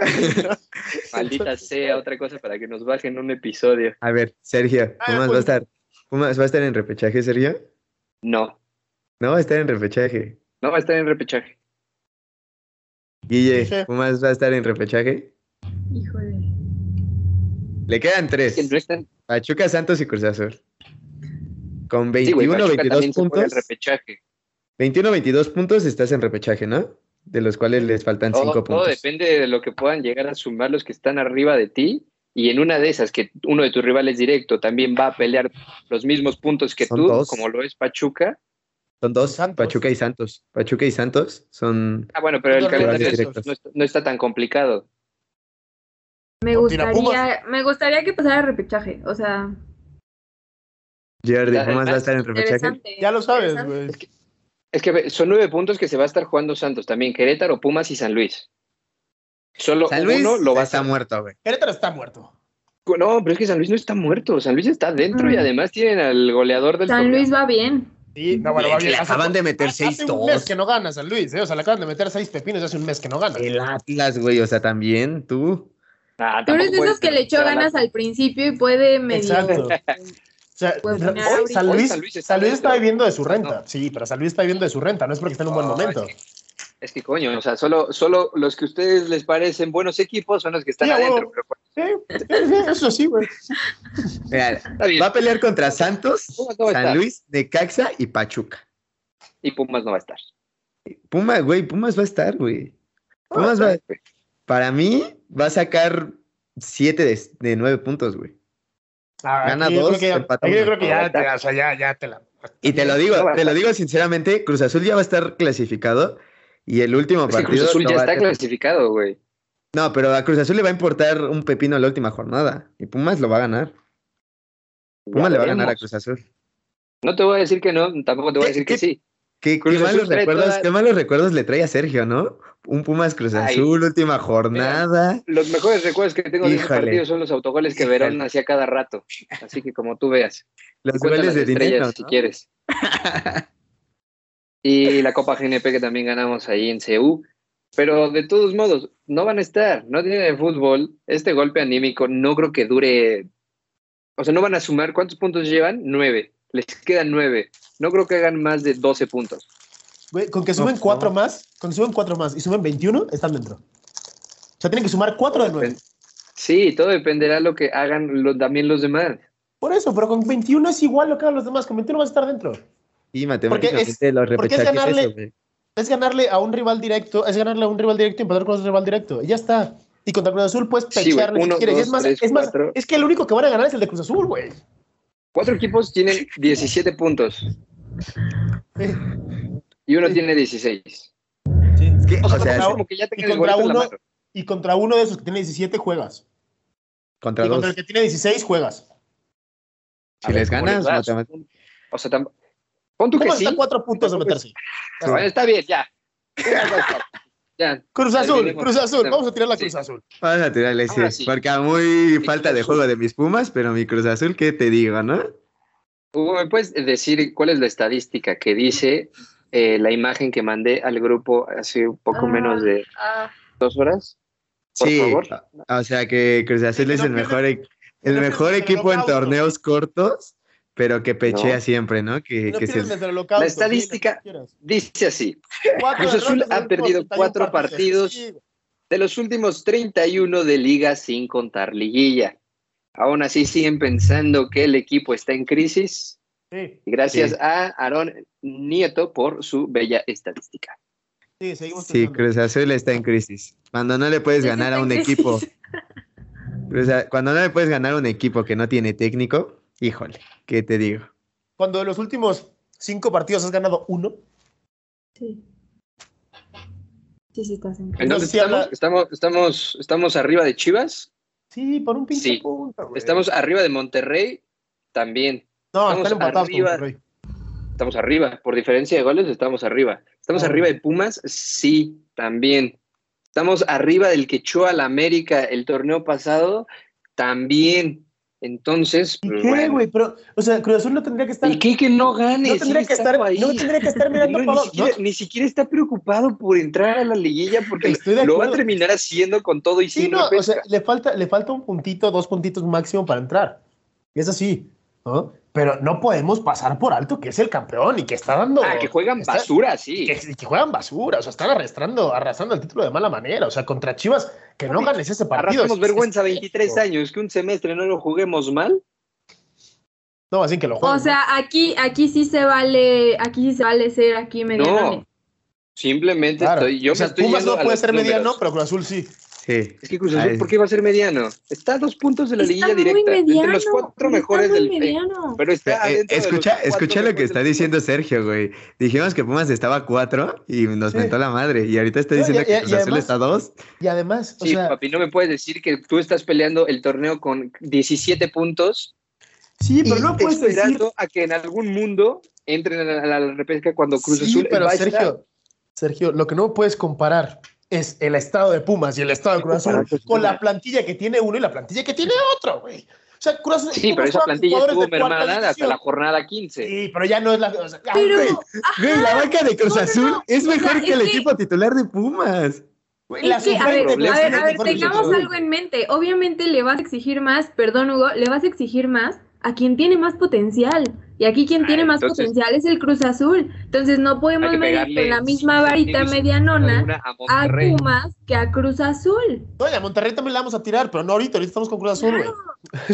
*laughs* maldita sea, otra cosa para que nos bajen un episodio. A ver, Sergio, Ah, Pumas va a pues- estar. Pumas va a estar en repechaje, Sergio. No, No va a estar en repechaje. no va a estar en repechaje. Guille. Pumas va a estar en repechaje. Híjole. Le quedan Es que tres. Pachuca, Santos y Cruz Azul. Con Sí, güey, 21, Pachuca 22 también se juega el puntos. repechaje. 21, 22 puntos estás en repechaje, ¿no? De los cuales les faltan Todo, 5 todo puntos. depende de lo que puedan llegar a sumar los que están arriba de ti. Y en una de esas, que uno de tus rivales directo también va a pelear los mismos puntos que Son tú, dos. como lo es Pachuca. Son dos, Santos. Pachuca y Santos. Pachuca y Santos son... Ah, bueno, pero el calendario no, no está- no está tan complicado. Me gustaría, me gustaría que pasara repechaje. O sea, Jordi, Pumas va a estar en repechaje. Ya lo sabes, güey. Es que son nueve puntos que se va a estar jugando Santos también, Querétaro, Pumas y San Luis. Solo San Luis uno lo va a está estar. muerto, güey. Querétaro está muerto. No, pero es que San Luis no está muerto. San Luis está dentro y Mm. además tienen al goleador del San torneo. Luis va bien. Sí, no, bueno, va Le bien. Hace- acaban de meter hace un 6-2. mes que no gana San Luis, ¿eh? O sea, le acaban de meter seis pepinos hace un mes que no gana. El Atlas, güey, o sea, también tú. Ah, Tú eres de esos que le echó ganas al principio y puede medio. Exacto. *laughs* O sea, Pues, hoy San hoy Luis, San Luis está San Luis dentro. está viviendo de su No. renta. Sí, pero San Luis está viviendo de su renta, no es porque está en un buen momento. Es que, es que, coño, o sea, solo, solo los que a ustedes les parecen buenos equipos son los que están Sí, a adentro. pero, pues, Sí, eso sí, güey. Va a pelear contra Santos, no a San estar. Luis, Necaxa y Pachuca. Y Pumas no va a estar. Pumas, güey, Pumas va a estar, güey. Pumas va, para mí va a sacar 7 de, de 9 puntos, güey. Ah, Gana yo dos, creo que ya- empata aquí yo uno. creo que ya, te- o sea, ya, ya te la. Y te lo digo, te lo digo sinceramente, Cruz Azul ya va a estar clasificado y el último Es que Cruz partido Azul no ya está tener- clasificado, güey. No, pero a Cruz Azul le va a importar un pepino la última jornada y Pumas lo va a ganar. Pumas Ya le va a ganar a. Cruz Azul. No te voy a decir que no, tampoco te voy a ¿Qué- decir que sí. Qué, qué malos recuerdos, toda- qué malos recuerdos le trae a Sergio, ¿no? Un Pumas Cruz Ay, Azul, última jornada. Los mejores recuerdos que tengo de ese partido son los autogoles que Verón hacía cada rato. Así que como tú veas. Los goles de dinero, si ¿no? quieres. *laughs* y la Copa GNP que también ganamos ahí en CU. Pero de todos modos, no van a estar, no tienen fútbol. Este golpe anímico no creo que dure. O sea, no van a sumar. ¿Cuántos puntos llevan? Nueve. Les quedan nueve. No creo que hagan más de 12 puntos. Güey, con que suben No, cuatro no. más, con que suben cuatro más y suben 21, están dentro. O sea, tienen que sumar cuatro de nueve. Sí, todo dependerá de lo que hagan lo- también los demás. Por eso, pero con 21 es igual lo que hagan los demás. Con 21 vas a estar dentro. Y matemáticamente es- los porque es ganarle- eso, güey. Es ganarle a un rival directo, es ganarle a un rival directo y empatar con otro rival directo. Y ya está. Y contra Cruz Azul puedes Sí, güey. pecharle Uno, si quieres. dos, es más, tres, es más, cuatro. es que el único que van a ganar es el de Cruz Azul, güey. Cuatro equipos tienen 17 puntos y uno Sí. tiene 16. Sí. Es que, O o sea, contra- como que ya y contra uno-. Y contra uno de esos que tiene 17 juegas. contra y contra dos. el que tiene 16 juegas. Si ver les ganas, va. matemáticamente- O sea, tam- pon tú que ¿Cómo sí. está cuatro puntos de meterse? Bueno, está bien, ya. Ya. Cruz Azul. Cruz Azul. No. Vamos a tirar la Sí. Cruz Azul. Vamos a tirarle, sí, sí. porque a muy falta de juego de mis Pumas, pero mi Cruz Azul, ¿qué te digo, no? Hugo, ¿me puedes decir cuál es la estadística que dice eh, la imagen que mandé al grupo hace un poco Ah, menos de ah, dos horas? Por sí, favor. o sea que Cruz Azul es el mejor, e- el mejor equipo en torneos cortos, pero que pechea No. siempre, ¿no? Que, No que se-. La estadística-. Dice así, Cruz Azul ha perdido últimos 31 cuatro partidos. De los últimos 31 de liga sin contar liguilla. Aún así siguen pensando que el equipo está en crisis. Sí, Y Gracias Sí. a Aarón Nieto por su bella estadística. sí, seguimos sí, pensando. Cruz Azul está en crisis. Cuando no le puedes ganar a un equipo, *laughs* Cruz cuando no le puedes ganar a un equipo que no tiene técnico, híjole, ¿qué te digo? Cuando de los últimos cinco partidos has ganado uno, sí. Sí, sí, estás en Entonces, habla- estamos, estamos, estamos, estamos arriba de Chivas, sí, por un pinche Sí. punto, güey. estamos arriba de Monterrey, también. No, estamos están empatados con arriba. Monterrey. Estamos arriba, por diferencia de goles estamos arriba. ¿Estamos Ah. arriba de Pumas? Sí, también. ¿Estamos arriba del que echó a la América el torneo pasado? También. Entonces, ¿Y pues, qué, bueno. güey? Pero, o sea, Cruz Azul no tendría que estar. ¿Y qué que no gane? no tendría que estar, ahí. no tendría que estar mirando *laughs* No, para ni, abajo, siquiera, ¿no? ni siquiera está preocupado por entrar a la liguilla porque Estoy de lo va a terminar haciendo con todo y Sí, sin no, o sea, le falta, le falta un puntito, dos puntitos máximo para entrar. Y es así, ¿no? Pero no podemos pasar por alto que es el campeón y que está dando. ah, que juegan está- basura, sí. Que, que juegan basura, o sea, están arrastrando, arrastrando el título de mala manera. O sea, contra Chivas, que no ganes ese partido. Arrastramos vergüenza es- 23 años, que un semestre no lo juguemos mal. No, así que lo jueguen. O sea, aquí, aquí sí se vale, aquí sí se vale ser aquí mediano. No. Simplemente Claro. estoy, yo o sea, me estoy Pumas no a puede ser mediano, números. pero Cruz Azul sí. Sí. Es que Cruz Azul, ¿por qué va a ser mediano? Está a dos puntos de la Está liguilla muy directa. mediano. entre los cuatro está mejores muy del. eh, mediano. pero está Eh, adentro de los escucha, escucha lo que está diciendo. Sergio, güey. Dijimos que Pumas estaba a cuatro y nos Sí. mentó la madre. Y ahorita está No, diciendo y- que Cruz Azul además- está a dos. Y además, o Sí, sea, papi, no me puedes decir que tú estás peleando el torneo con 17 puntos sí, pero no puedes decir. esperando a que en algún mundo entren a la, a la repesca cuando Cruz Sí, Azul pero estar. Sergio, Sergio, lo que no puedes comparar es el estado de Pumas y el estado de Cruz Azul con la plantilla que tiene uno y la plantilla que tiene otro, güey. O sea, Cruz Azul. Sí, pero esa plantilla estuvo de cuarta mermada hasta la jornada 15. Sí, pero ya no es la. o sea, ah, Pero, güey, Güey, la banca de Cruz No, Azul no. es O mejor sea, que el que- equipo titular de Pumas. güey, la Es que, a ver, a a tengamos algo en mente. Obviamente le vas a exigir más, perdón Hugo, le vas a exigir más a quien tiene más potencial. Y aquí quien Ah, tiene más entonces- potencial es el Cruz Azul. Entonces no podemos medir con la misma varita medianona a a. Pumas que a Cruz Azul. Oye, a Monterrey también la vamos a tirar, pero no ahorita, ahorita estamos con Cruz Azul,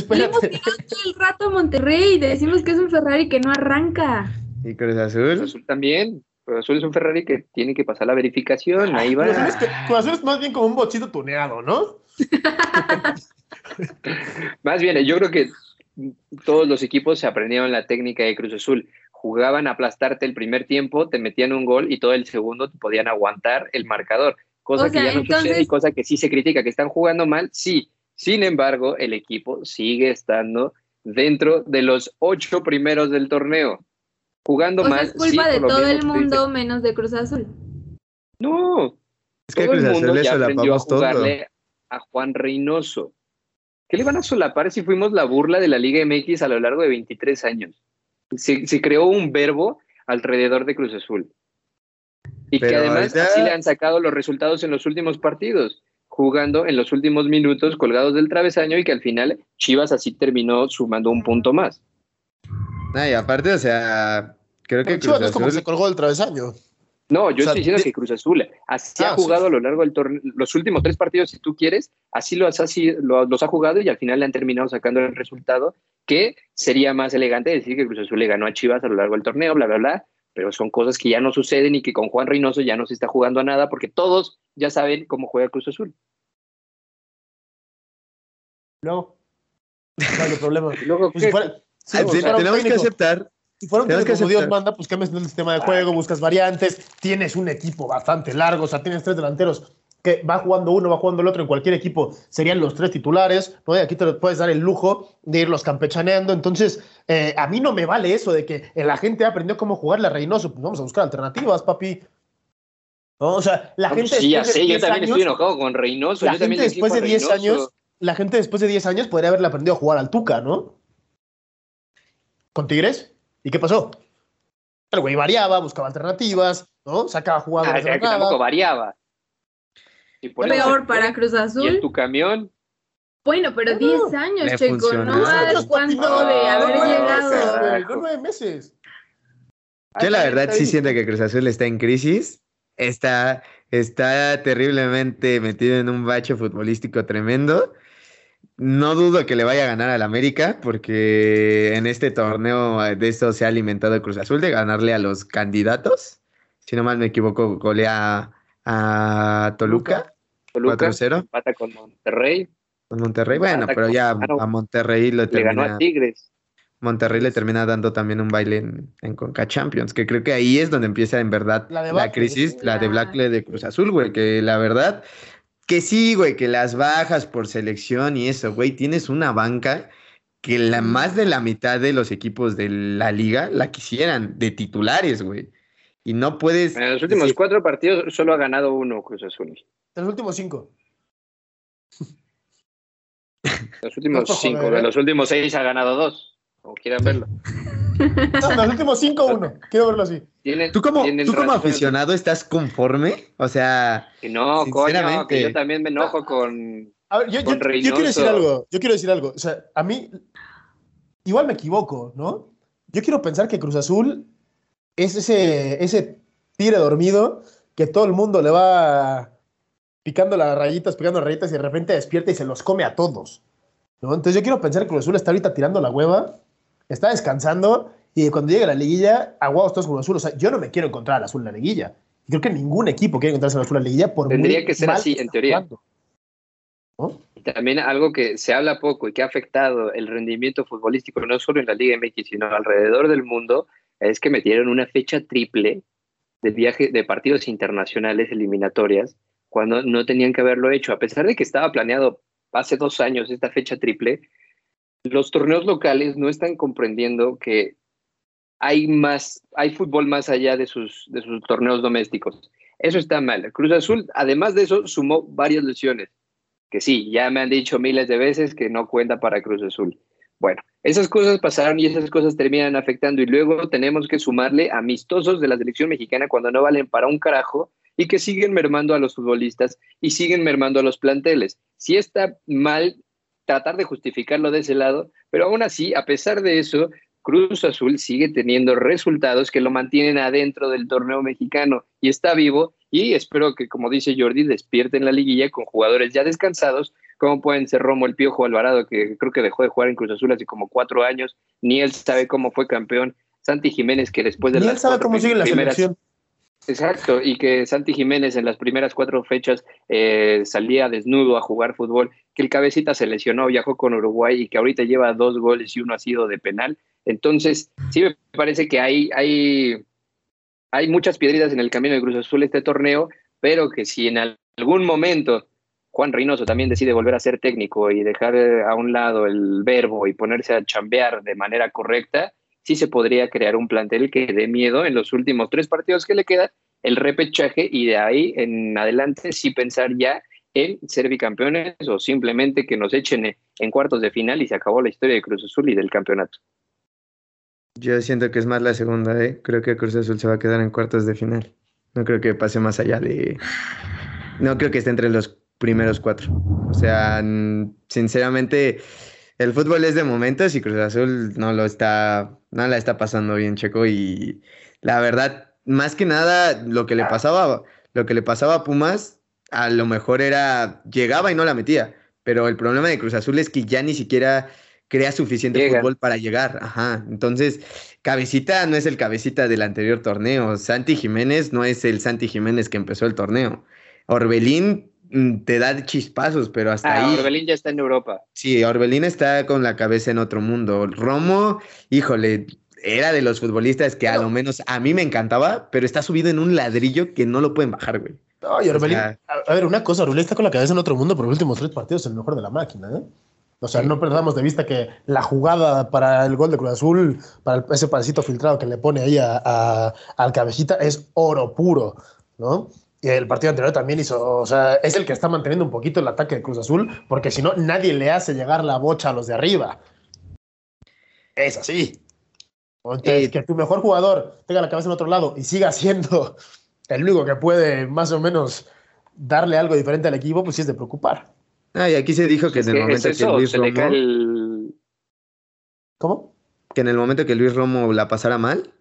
güey. Le hemos tirado todo el rato a Monterrey y decimos que es un Ferrari que no arranca. Y Cruz Cruz Azul. Azul también. Cruz Azul es un Ferrari que tiene que pasar la verificación. Ahí va. Cruz Azul, es que- Cruz Azul es más bien como un bochito tuneado, ¿no? *laughs* Más bien, yo creo que todos los equipos se aprendieron la técnica de Cruz Azul. Jugaban a aplastarte el primer tiempo, te metían un gol y todo el segundo te podían aguantar el marcador. Cosa O sea, que ya no entonces- sucede y cosa que sí se critica, que están jugando mal, sí. Sin embargo, el equipo sigue estando dentro de los ocho primeros del torneo. Jugando O sea, mal. es culpa sí, de todo el mundo menos de Cruz Azul. No, Es que Todo el Cruz Azul mundo ya aprendió a jugarle a Juan Reynoso. ¿Qué le van a solapar si fuimos la burla de la Liga MX a lo largo de 23 años? Se, se creó un verbo alrededor de Cruz Azul. Y que además ahorita- así le han sacado los resultados en los últimos partidos, jugando en los últimos minutos colgados del travesaño y que al final Chivas así terminó sumando un punto más. No, y aparte, o sea, creo que Chivas Cruz no es como se colgó del travesaño. No, yo O sea, estoy diciendo de- que Cruz Azul así Ah, ha sí. jugado a lo largo del torneo, los últimos tres partidos, si tú quieres, así los, así lo- los ha jugado y al final le han terminado sacando el resultado, que sería más elegante decir que Cruz Azul le ganó a Chivas a lo largo del torneo, bla, bla, bla, pero son cosas que ya no suceden y que con Juan Reynoso ya no se está jugando a nada porque todos ya saben cómo juega Cruz Azul. No. No hay problema. *laughs* Luego, Pues Ah, un tenemos que aceptar. Si fuera un que como Dios manda, pues cambias el sistema de juego, buscas variantes, tienes un equipo bastante largo, o sea, tienes tres delanteros que va jugando uno, va jugando el otro, en cualquier equipo serían los tres titulares, ¿no? Y aquí te puedes dar el lujo de irlos campechaneando. Entonces, eh, a mí no me vale eso de que la gente aprendió cómo jugarle a Reynoso. Pues vamos a buscar alternativas, papi. ¿No? O sea, la No, gente. sí, ya después de sé, yo 10 también años- estoy enojado con Reynoso. la yo también gente después de a 10 Reynoso. años, la gente después de 10 años podría haberle aprendido a jugar al Tuca, ¿no? ¿Con Tigres? ¿Y qué pasó? El güey variaba, buscaba alternativas, ¿no? Sacaba Ah, jugadores de que tampoco variaba. Y por Peor para. Cruz Y en Azul. tu camión, Bueno, pero No, 10 años, Checo, funcionó. no sabes cuánto de haber llegado. nueve meses. Ah, Yo la verdad sí siento que Cruz Azul está en crisis. Está, está terriblemente metido en un bache futbolístico tremendo. No dudo que le vaya a ganar al América, porque en este torneo de esto se ha alimentado Cruz Azul, de ganarle a los candidatos. Si no mal me equivoco, golea a Toluca, Toluca 4-0 empata con Monterrey, con Monterrey. Bueno, pero ya a Monterrey lo le ganó termina. a Tigres. Monterrey le termina dando también un baile en, en Conca Champions, que creo que ahí es donde empieza en verdad La la, crisis, la La- debacle de Cruz Azul, güey, que la verdad, que sí, güey, que las bajas por selección y eso, güey, tienes una banca que la más de la mitad de los equipos de la liga la quisieran de titulares, güey. Y no puedes En los últimos decir, cuatro partidos solo ha ganado uno Cruz Azul. De los últimos cinco. Los últimos No por cinco, de los últimos seis ha ganado dos. Como quieran verlo. *laughs* No, los últimos cinco, uno. Quiero verlo así. Tienen, ¿Tú como, tú como aficionado estás conforme? O sea, Que no, coño, que Sinceramente. yo también me enojo con. A ver, yo, yo- Con yo quiero decir algo. Yo quiero decir algo. O sea, a mí, igual me equivoco, ¿no? Yo quiero pensar que Cruz Azul es ese, ese tigre dormido que todo el mundo le va picando las rayitas, picando las rayitas y de repente despierta y se los come a todos. ¿no? Entonces yo quiero pensar que Cruz Azul está ahorita tirando la hueva, está descansando y cuando llegue la liguilla, aguados todos Cruz Azul. O sea, yo no me quiero encontrar al azul en la liguilla. Creo que ningún equipo quiere encontrarse al azul en la liguilla por Tendría muy que ser mal así, en teoría. ¿No? Y también algo que se habla poco y que ha afectado el rendimiento futbolístico no solo en la Liga MX, sino alrededor del mundo, es que metieron una fecha triple de viaje de partidos internacionales eliminatorias cuando no tenían que haberlo hecho. A pesar de que estaba planeado hace dos años esta fecha triple, los torneos locales no están comprendiendo que hay más, hay fútbol más allá de sus, de sus torneos domésticos. Eso está mal. Cruz Azul, además de eso, sumó varias lesiones que sí, ya me han dicho miles de veces que no cuenta para Cruz Azul. Bueno, esas cosas pasaron y esas cosas terminan afectando y luego tenemos que sumarle amistosos de la selección mexicana cuando no valen para un carajo y que siguen mermando a los futbolistas y siguen mermando a los planteles. Sí está mal tratar de justificarlo de ese lado, pero aún así, a pesar de eso, Cruz Azul sigue teniendo resultados que lo mantienen adentro del torneo mexicano y está vivo y espero que, como dice Jordi, despierten la liguilla con jugadores ya descansados, como pueden ser Romo el Piojo Alvarado, que creo que dejó de jugar en Cruz Azul hace como cuatro años, ni él sabe cómo fue campeón, Santi Jiménez, que después de Ni las él sabe cómo sigue la primeras- selección. Exacto, y que Santi Jiménez en las primeras cuatro fechas eh, salía desnudo a jugar fútbol, que el cabecita se lesionó, viajó con Uruguay y que ahorita lleva dos goles y uno ha sido de penal. Entonces, sí me parece que hay, hay, hay muchas piedritas en el camino de Cruz Azul este torneo, pero que si en al- algún momento Juan Reynoso también decide volver a ser técnico y dejar eh, a un lado el verbo y ponerse a chambear de manera correcta, sí se podría crear un plantel que dé miedo en los últimos tres partidos que le quedan el repechaje y de ahí en adelante sí pensar ya en ser bicampeones o simplemente que nos echen en cuartos de final y se acabó la historia de Cruz Azul y del campeonato. Yo siento que es más la segunda, ¿eh? Creo que Cruz Azul se va a quedar en cuartos de final. No creo que pase más allá de... No creo que esté entre los primeros cuatro. O sea, sinceramente, el fútbol es de momentos y Cruz Azul no lo está, no la está pasando bien, Checo. Y la verdad, más que nada, lo que le pasaba, lo que le pasaba a Pumas, a lo mejor era, llegaba y no la metía. Pero el problema de Cruz Azul es que ya ni siquiera crea suficiente fútbol para llegar. Ajá. Entonces, Cabecita no es el Cabecita del anterior torneo. Santi Jiménez no es el Santi Jiménez que empezó el torneo. Orbelín te da chispazos, pero hasta ah, ahí. Orbelín ya está en Europa. Sí, Orbelín está con la cabeza en otro mundo. Romo, híjole, era de los futbolistas que a lo menos a mí me encantaba, pero está subido en un ladrillo que no lo pueden bajar, güey. Ay, Orbelín, a, ver, una cosa, Orbelín está con la cabeza en otro mundo por los últimos tres partidos, el mejor de la máquina, ¿eh? O sea, no perdamos de vista que la jugada para el gol de Cruz Azul, para ese pasito filtrado que le pone ahí a, al cabecita, es oro puro, ¿no? El partido anterior también hizo, o sea, es el que está manteniendo un poquito el ataque de Cruz Azul, porque si no, nadie le hace llegar la bocha a los de arriba. Es así. Entonces, que tu mejor jugador tenga la cabeza en otro lado y siga siendo el único que puede más o menos darle algo diferente al equipo, pues sí es de preocupar. Ah, y aquí se dijo que en el momento que Luis Romo. ¿Cómo? Que en el momento que Luis Romo la pasara mal,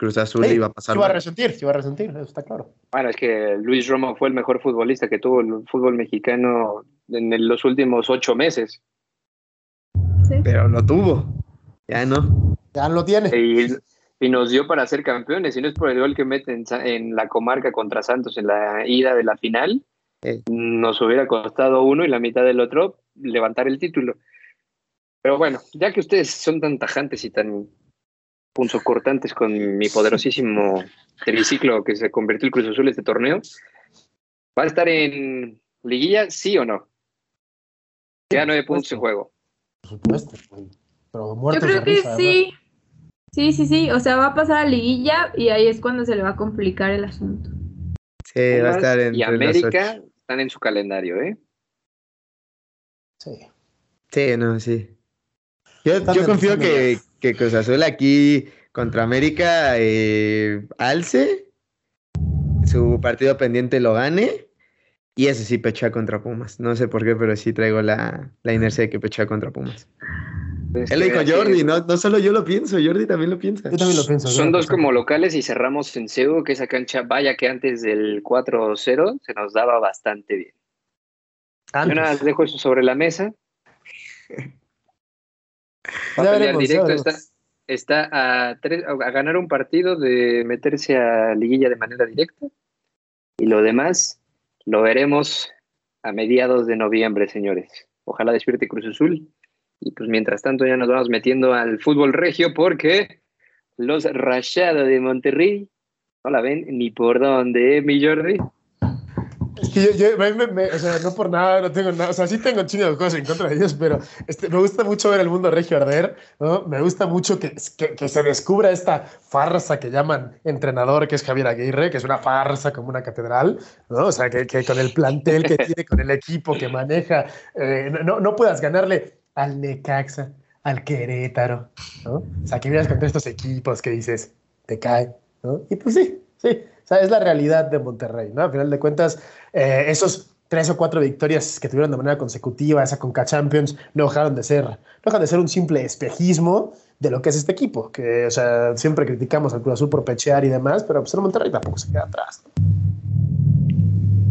Cruz Azul iba a pasar. Se iba a resentir, se iba a resentir, eso está claro. Bueno, es que Luis Romo fue el mejor futbolista que tuvo el fútbol mexicano en los últimos ocho meses. Sí. Pero lo tuvo. Ya no. Ya lo tiene. Y, nos dio para ser campeones. Y no es por el gol que mete en la comarca contra Santos en la ida de la final nos hubiera costado uno y la mitad del otro levantar el título. Pero bueno, ya que ustedes son tan tajantes y tan punzocortantes con mi poderosísimo triciclo que se convirtió el Cruz Azul este torneo, ¿va a estar en liguilla, sí o no? Ya nueve puntos en juego. Por supuesto. Yo creo que sí. Sí, sí, sí. O sea, va a pasar a liguilla y ahí es cuando se le va a complicar el asunto. Sí, va a estar en. Y América están en su calendario, ¿eh? Sí. Sí, no, sí. Yo, confío que, que Cruz Azul aquí contra América eh, alce, su partido pendiente lo gane y eso sí pechea contra Pumas. No sé por qué, pero sí traigo la, la inercia de que pechea contra Pumas. Él lo dijo Jordi, no, no solo yo lo pienso, Jordi también lo piensa. Yo también lo pienso. Son dos como locales y cerramos en Seúl, que esa cancha, vaya que antes del 4-0 se nos daba bastante bien. Yo nada dejo eso sobre la mesa. *laughs* Va a directo, está, está a, a ganar un partido de meterse a liguilla de manera directa. Y lo demás lo veremos a mediados de noviembre, señores. Ojalá despierte Cruz Azul y pues mientras tanto ya nos vamos metiendo al fútbol regio porque los Rayados de Monterrey no la ven ni por dónde, ¿eh, mi Jordi? Es que yo, o sea, no por nada, no tengo nada, o sea, sí tengo chingo de cosas en contra de ellos, pero este, me gusta mucho ver el mundo regio arder, ¿no? Me gusta mucho que, que, que, se descubra esta farsa que llaman entrenador, que es Javier Aguirre, que es una farsa como una catedral, ¿no? O sea, que, que con el plantel que tiene, con el equipo que maneja, eh, no, no puedas ganarle al Necaxa, al Querétaro, ¿no? O sea, que miras contra estos equipos que dices, te cae, ¿no? Y pues sí, sí, sea, es la realidad de Monterrey, ¿no? Al final de cuentas, eh, esos tres o cuatro victorias que tuvieron de manera consecutiva, esa Conca Champions, no dejaron de ser, no dejan de ser un simple espejismo de lo que es este equipo, que, o sea, siempre criticamos al Cruz Azul por pechear y demás, pero pues el Monterrey tampoco se queda atrás,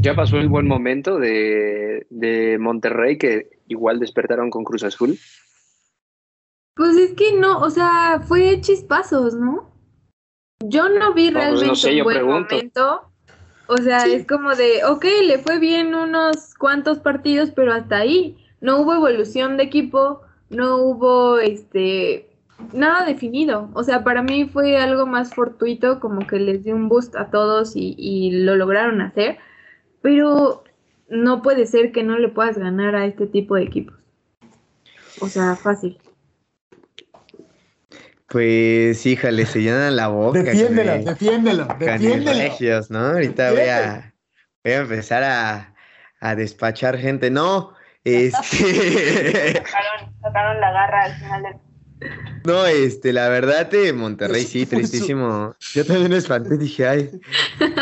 Ya pasó el buen momento de, de Monterrey que igual despertaron con Cruz Azul? Pues es que no, o sea, fue chispazos, ¿no? Yo no vi pues realmente un buen momento. O sea, es como de, ok, le fue bien unos cuantos partidos, pero hasta ahí. No hubo evolución de equipo, no hubo este nada definido. O sea, para mí fue algo más fortuito, como que les dio un boost a todos y, y lo lograron hacer. Pero no puede ser que no le puedas ganar a este tipo de equipos. O sea, fácil. Pues, híjole, se llenan la boca. Defiéndelo, defiéndelo, defiéndelo. Regios, ¿no? Ahorita voy a, voy a empezar a, a despachar gente. No, este... *laughs* sacaron, sacaron la garra al final del No, este, la verdad de Monterrey sí, tristísimo. Yo también me espanté, dije, ay,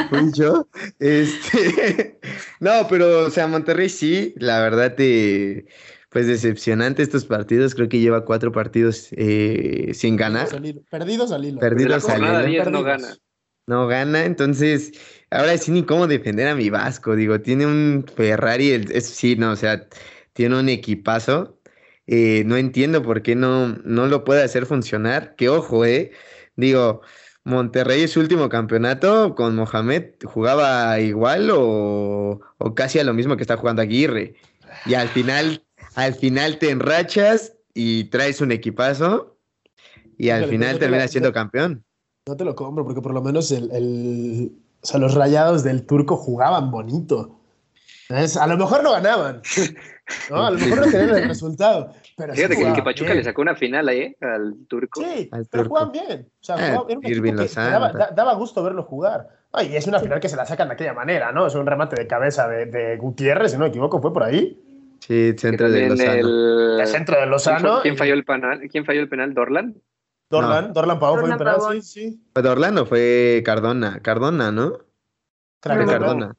fui yo. Este, *laughs* no, pero, o sea, Monterrey sí, la verdad de, pues decepcionante estos partidos. Creo que lleva cuatro partidos eh, sin ganar. Perdidos al hilo. Perdidos al hilo. Perdidos. no gana. No gana, entonces, ahora sí ni cómo defender a mi Vasco. Digo, tiene un Ferrari, el, es, sí, no, o sea, tiene un equipazo eh, no entiendo por qué no, no lo puede hacer funcionar. Que ojo, eh. Digo, Monterrey su último campeonato con Mohamed jugaba igual o, o, casi a lo mismo que está jugando Aguirre. Y al final, al final te enrachas y traes un equipazo y al final no terminas siendo campeón. No te lo compro porque por lo menos el, el, o sea, los rayados del turco jugaban bonito. Es, a lo mejor no ganaban. ¿no? A lo mejor no tenían el resultado. Pero Fíjate sí que, que, Pachuca bien. le sacó una final ahí ¿eh? al turco. Sí, al pero turco. jugaban bien. O sea, Eh, jugaban, era un que daba, pero- da- daba gusto verlo jugar. Ay, y es una final que se la sacan de aquella manera, ¿no? Es un remate de cabeza de, de Gutiérrez, si no me equivoco, fue por ahí. Sí, centro de Lozano. el- El centro de Lozano. ¿Quién y falló el penal? ¿Quién falló el penal? ¿Dorlan? Dorlan, Dorlan Pavón fue el Dorlan penal, Pavón. sí, sí. ¿Fue de Orlando o fue Cardona? Cardona, ¿no? No, ¿no? Cardona.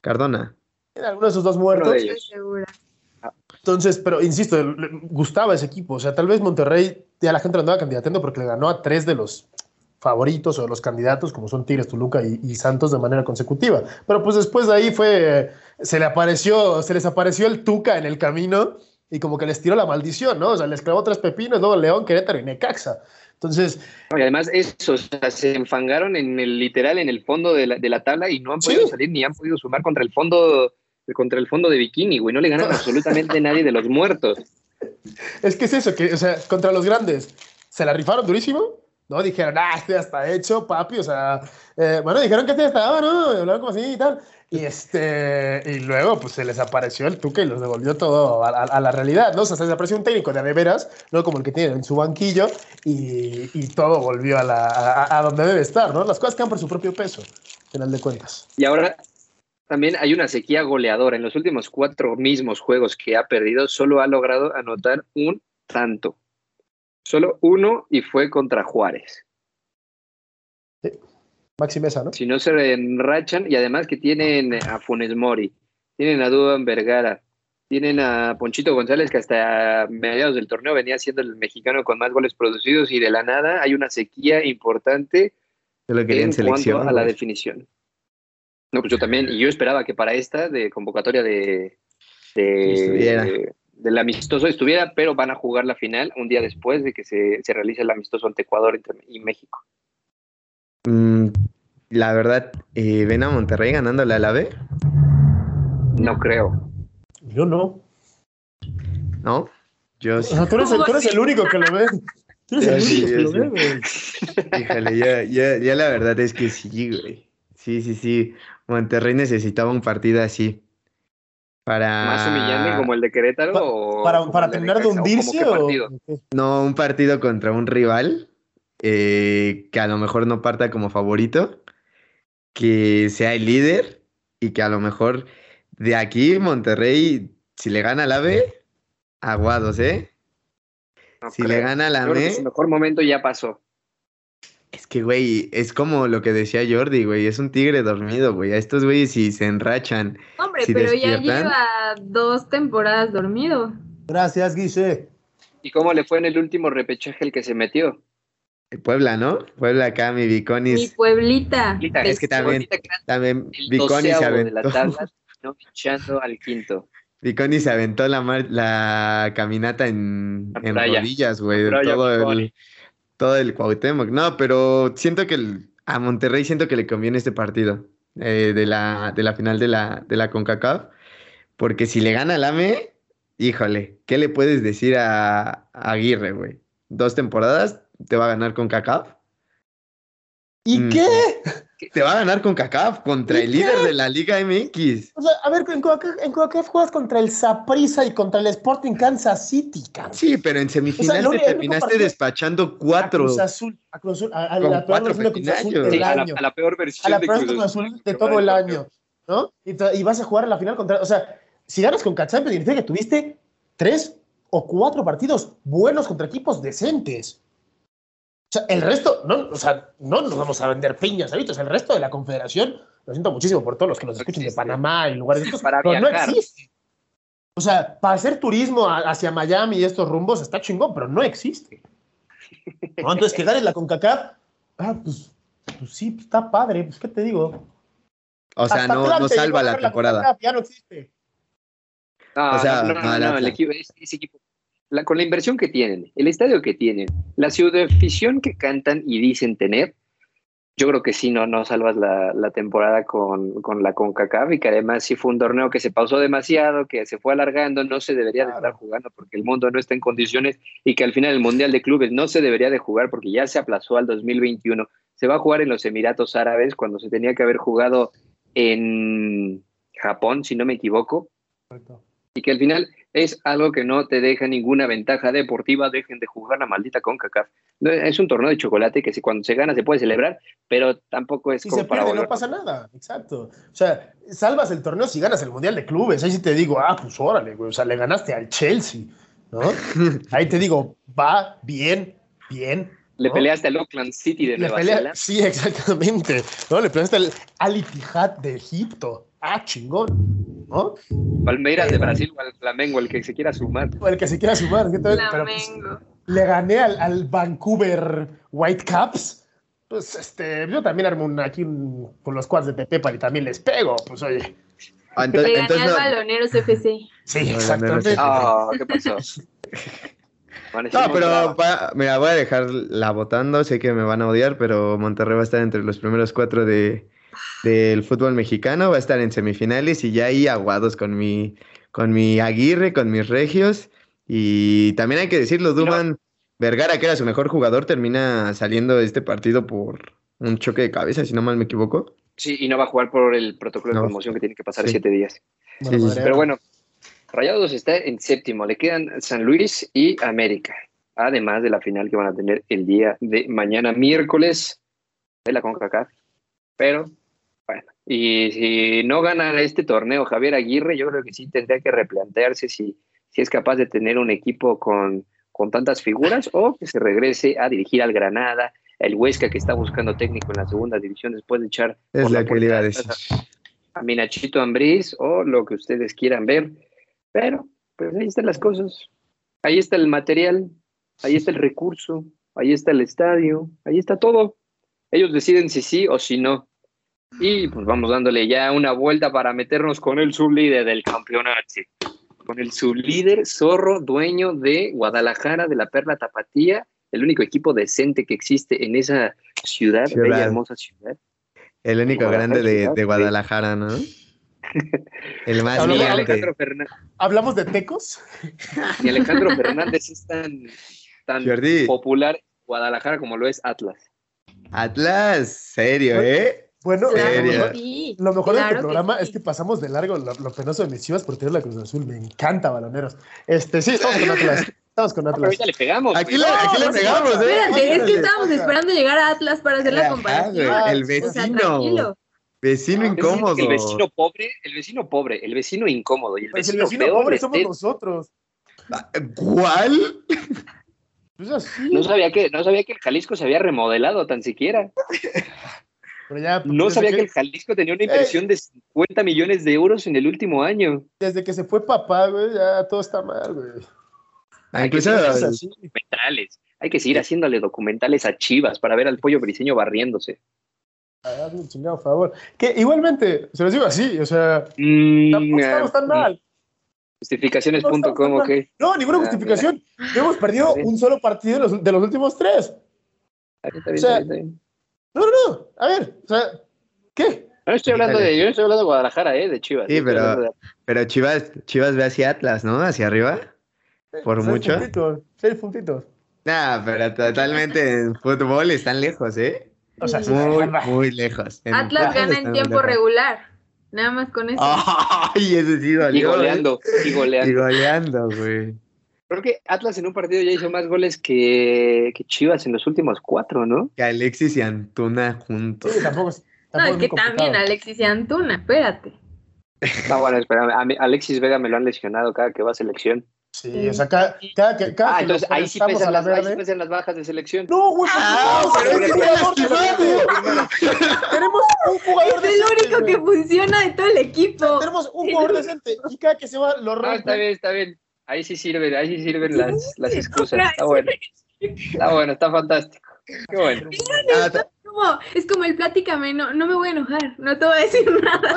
Cardona. Era alguno de esos dos muertos. segura. Entonces, pero insisto, le- gustaba ese equipo. O sea, tal vez Monterrey ya la gente lo andaba candidateando porque le ganó a tres de los favoritos o de los candidatos, como son Tigres, Toluca y, y Santos de manera consecutiva. Pero pues después de ahí fue, se le apareció, se les apareció el Tuca en el camino y como que les tiró la maldición, ¿no? O sea, les clavó tres pepinos, luego León, Querétaro y Necaxa. Entonces, y además eso, o sea, se enfangaron en el literal en el fondo de la, de la tabla y no han Sí. podido salir ni han podido sumar contra el fondo contra el fondo de bikini, güey. No le ganan *laughs* absolutamente nadie de los muertos. es que es eso, que, o sea, contra los grandes, se la rifaron durísimo, ¿no? Dijeron, ah, este ya está hecho, papi, o sea, eh, bueno, dijeron que este ya estaba, ¿no? Y así y tal. Y, este, y luego, pues se les apareció el Tuca y los devolvió todo a, la realidad, ¿no? O sea, se les apareció un técnico de veras, no como el que tienen en su banquillo, y, y todo volvió a, la, a, donde debe estar, ¿no? Las cosas quedan por su propio peso, al final de cuentas. Y ahora también hay una sequía goleadora. En los últimos cuatro mismos juegos que ha perdido, solo ha logrado anotar un tanto. Solo uno y fue contra Juárez. Maxi Mesa, ¿no? Si no se enrachan, y además que tienen a Funes Mori, tienen a Dudan Vergara, tienen a Ponchito González, que hasta mediados del torneo venía siendo el mexicano con más goles producidos, y de la nada hay una sequía importante Yo lo quería en en selección. cuanto a la definición. No, pues yo también, y yo esperaba que para esta de convocatoria de, estuviera. de del amistoso estuviera, pero van a jugar la final un día después de que se, se realice el amistoso ante Ecuador y México. Mm, la verdad, eh, ¿ven a Monterrey ganándole a la B? No creo. Yo no. ¿No? Yo O sí. sea, tú eres, el, tú eres el único que lo ve. Tú eres el Sí, único que lo ve, güey. Híjole, ya, ya, ya la verdad es que sí, güey. Sí, sí, sí. Monterrey necesitaba un partido así. Para. ¿Más humillante como el de Querétaro? Pa- o Para, para terminar de hundirse o. o? No, un partido contra un rival eh, que a lo mejor no parta como favorito, que sea el líder y que a lo mejor de aquí Monterrey, si le gana la B, aguados, ¿eh? No Si creo. le gana la B, mejor momento ya pasó. Es que, güey, es como lo que decía Jordi, güey, es un tigre dormido, güey. A estos güeyes si se enrachan, Hombre, Si pero ya lleva dos temporadas dormido. Gracias, Guille. ¿Y cómo le fue en el último repechaje el que se metió? Puebla, ¿no? Puebla acá, mi Mi Viconis, Pueblita. Ahorita, es que también- también Viconis se de la aventó. tabla, no echando al quinto. Viconi se aventó la, mar- la caminata en, La en rodillas, güey, todo el. Todo el Cuauhtémoc. No, pero siento que el- a Monterrey siento que le conviene este partido eh, de la, de la final de la, de la CONCACAF, porque si le gana al AME, híjole, ¿qué le puedes decir a, a Aguirre, güey? Dos temporadas te va a ganar CONCACAF. ¿Y Mm. qué? Te va a ganar con CACAF contra el líder de la Liga MX. O sea, a ver, en CONCACAF, juegas contra el Saprissa y contra el Sporting Kansas City, cabrón. Sí, pero en semifinal te terminaste despachando cuatro. A Cruz Azul, a Cruz Azul, a, la peor versión de Cruz Azul del año. A la, peor versión a la peor de Cruz Azul de todo el año, ¿no? Y, vas a jugar a la final contra, o sea, si ganas con CACAF significa que tuviste tres o cuatro partidos buenos contra equipos decentes. O sea, el resto, no, o sea, no nos vamos a vender piñas, ¿sabes? El resto de la confederación, lo siento muchísimo por todos los que nos escuchan de Panamá y lugares de estos, pero no existe. O sea, para hacer turismo hacia Miami y estos rumbos está chingón, pero no existe. Entonces, que ganes la CONCACAF, ah, pues, pues sí, pues está padre, pues, ¿qué te digo? O sea, no, no salva la temporada. ya no existe. o sea, no, no, no, el equipo, ese equipo con la inversión que tienen, el estadio que tienen, la ciudad afición que cantan y dicen tener, yo creo que sí, no, no salvas la, temporada con, con, la CONCACAF y que además sí fue un torneo que se pausó demasiado, que se fue alargando, no se debería de estar jugando porque el mundo no está en condiciones y que al final el Mundial de Clubes no se debería de jugar porque ya se aplazó al 2021. Se va a jugar en los Emiratos Árabes cuando se tenía que haber jugado en Japón, si no me equivoco. Y que al final es algo que no te deja ninguna ventaja deportiva, dejen de jugar la maldita CONCACAF. Es un torneo de chocolate que si cuando se gana se puede celebrar, pero tampoco es si se pierde, no pasa nada, exacto. O sea, salvas el torneo si ganas el Mundial de Clubes, ahí sí te digo, ah, pues órale, güey, o sea, le ganaste al Chelsea, ¿no? *laughs* ahí te digo, va bien, bien, le peleaste al Oakland City de Nueva Zelanda. Sí, *laughs* exactamente. ¿no? Le peleaste al Al Ittihad de Egipto. Ah, chingón. ¿no? Palmeiras de Brasil o al Flamengo, el que se quiera sumar. O el que se quiera sumar. Pero, pues, le gané al, al, Vancouver Whitecaps. Pues este, yo también armo un, aquí con los quads de Pepe y también les pego. Pues oye. Ah, entonces, le gané al Baloneros FC. Sí, exactamente. Ah, ¿qué pasó? No, pero mira, voy a dejarla votando. Sé que me van a odiar, pero Monterrey va a estar entre los primeros cuatro de, del fútbol mexicano, va a estar en semifinales y ya ahí aguados con mi, con mi Aguirre, con mis regios. Y también hay que decirlo, Duban Vergara, que era su mejor jugador, termina saliendo de este partido por un choque de cabeza, si no mal me equivoco. Sí, y no va a jugar por el protocolo de promoción que tiene que pasar siete días. Pero bueno, Rayados está en séptimo, le quedan San Luis y América, además de la final que van a tener el día de mañana, miércoles, de la CONCACAF. Pero bueno, y si no gana este torneo Javier Aguirre, yo creo que sí tendría que replantearse si, si es capaz de tener un equipo con, con tantas figuras o que se regrese a dirigir al Granada, el Huesca que está buscando técnico en la segunda división después de echar es la, que le iba a decir. A Minachito Ambriz o lo que ustedes quieran ver. Pero, pues ahí están las cosas. Ahí está el material, ahí está el recurso, ahí está el estadio, ahí está todo. Ellos deciden si sí o si no. Y pues vamos dándole ya una vuelta para meternos con el sublíder del campeonato. Con el sublíder zorro, dueño de Guadalajara, de la Perla Tapatía, el único equipo decente que existe en esa ciudad, bella, hermosa ciudad. El único grande de, Guadalajara, ¿no? *laughs* El más Alejandro ¿Hablamos de Tecos? *laughs* Y Alejandro Fernández es tan, tan popular Guadalajara como lo es Atlas. Atlas, serio, ¿eh? Bueno, lo mejor de este programa es que pasamos de largo lo, penoso de mis chivas por tener la Cruz Azul. Me encanta, baloneros. Este, sí, estamos con Atlas. Estamos con Atlas. ahorita le pegamos. Aquí, le, aquí le pegamos, ¿eh? Espérate, es que estábamos esperando llegar a Atlas para hacer la comparación. el vecino. vecino incómodo. El vecino pobre, el vecino pobre, el vecino incómodo. Y el pues vecino, el vecino pobre somos nosotros. ¿Cuál? Pues así. No sabía que, no sabía que el Jalisco se había remodelado tan siquiera. *laughs* no sabía que... el Jalisco tenía una inversión de 50 millones de euros en el último año. Desde que se fue papá, güey, ya todo está mal, güey. Hay, que documentales. Hay que seguir haciéndole documentales a Chivas para ver al pollo briseño barriéndose. Hazme un chingado favor. Que igualmente, se los digo así, o sea, mm, tampoco estamos tan mal. Justificaciones.com, ok. No, ninguna ah, justificación. hemos perdido un solo partido de los, de los últimos tres. Está bien, está bien. No, no, no. A ver, o sea, ¿qué? No estoy hablando de, yo no estoy hablando de Guadalajara, eh, de Chivas. Sí, pero, pero Chivas, Chivas ve hacia Atlas, ¿no? Hacia arriba. Por seis mucho. Puntitos, seis puntitos. Nah, pero totalmente en fútbol están lejos, ¿eh? O sea, Muy, muy lejos. En Atlas gana en tiempo lejos. regular. Nada más con eso. Ay, ese sí Y dolió. ¿eh? goleando, y Y goleando. goleando, güey. Creo que Atlas en un partido ya hizo más goles que, que Chivas en los últimos cuatro, ¿no? Que Alexis y Antuna juntos. Sí, tampoco es. no, es es que complicado. también Alexis y Antuna, espérate. Ah, bueno, espérame. A mí- Alexis Vega me lo han lesionado cada que va a selección. Sí, o sea, cada, cada que, cada Ah, que entonces ahí sí, pesan la las, ahí sí verde. pesan las bajas de selección. No, güey, Ah, no, pero pero es es que un jugador decente. Tenemos un jugador Es el único que funciona de todo el equipo. Tenemos un jugador decente y cada que se va lo Ah, rompe. está bien, está bien. Ahí sí sirven, ahí sí sirven las, las excusas. Está bueno. Está bueno, está fantástico. Qué bueno. Ah, Como- es como el pláticame, no, no me voy a enojar, no te voy a decir *laughs* nada.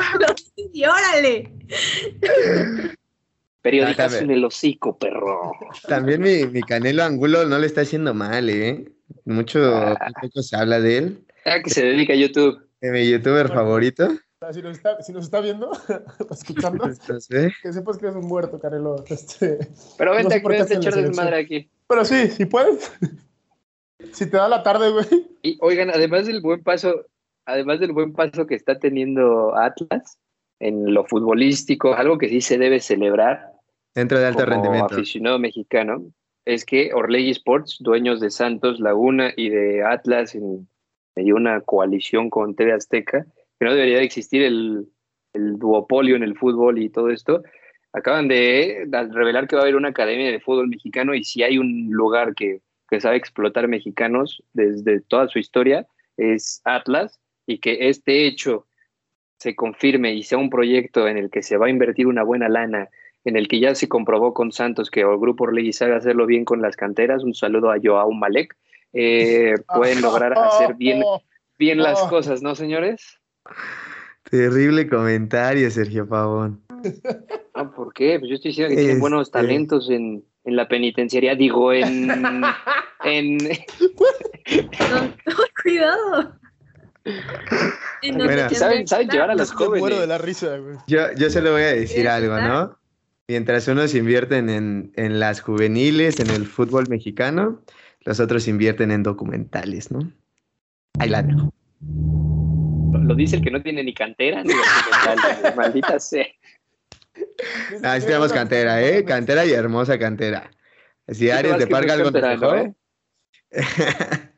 Y órale. *laughs* Periódicas Déjame. en el hocico, perro. También mi, mi Canelo Angulo no le está haciendo mal, ¿eh? Mucho, Ah. poco se habla de él. Ah, que se dedica a YouTube. De mi youtuber favorito. Si nos está, si nos está viendo, *laughs* escuchando, *laughs* que sepas que eres un muerto, Canelo. Este, Pero No vente, sé qué vente a echar desmadre aquí. Pero sí, si puedes. *laughs* Si te da la tarde, güey. Y oigan, además del buen paso, además del buen paso que está teniendo Atlas en lo futbolístico, algo que sí se debe celebrar dentro de alto como rendimiento. aficionado mexicano, es que Orlegui Sports, dueños de Santos Laguna y de Atlas, en, hay una coalición con TV Azteca, que no debería de existir el, el duopolio en el fútbol y todo esto, acaban de revelar que va a haber una academia de fútbol mexicano y si hay un lugar que, que sabe explotar mexicanos desde toda su historia, es Atlas, y que este hecho se confirme y sea un proyecto en el que se va a invertir una buena lana en el que ya se comprobó con Santos que el grupo Orlegui sabe hacerlo bien con las canteras. Un saludo a Joao Malek. Eh, *laughs* pueden lograr hacer bien, bien las *laughs* cosas, ¿no, señores? Terrible comentario, Sergio Pavón. Ah, ¿Por qué? Pues yo estoy diciendo que tienen buenos Este. talentos en, en la penitenciaría, digo, en, *laughs* en, No, cuidado. Donde Bueno. ¿Saben- saben llevar a los muero jóvenes. de la risa, güey. Yo, yo se lo voy a decir ¿Quieres algo, estar? ¿no? Mientras unos invierten en, en las juveniles, en el fútbol mexicano, los otros invierten en documentales, ¿no? Ahí la dejo. Lo dice el que no tiene ni cantera ni documental, maldita sea. Ah, sí tenemos cantera, ¿eh? Cantera y hermosa cantera. Así Sí, Aries de no Parga algo canterano, dejó. ¿eh? *laughs*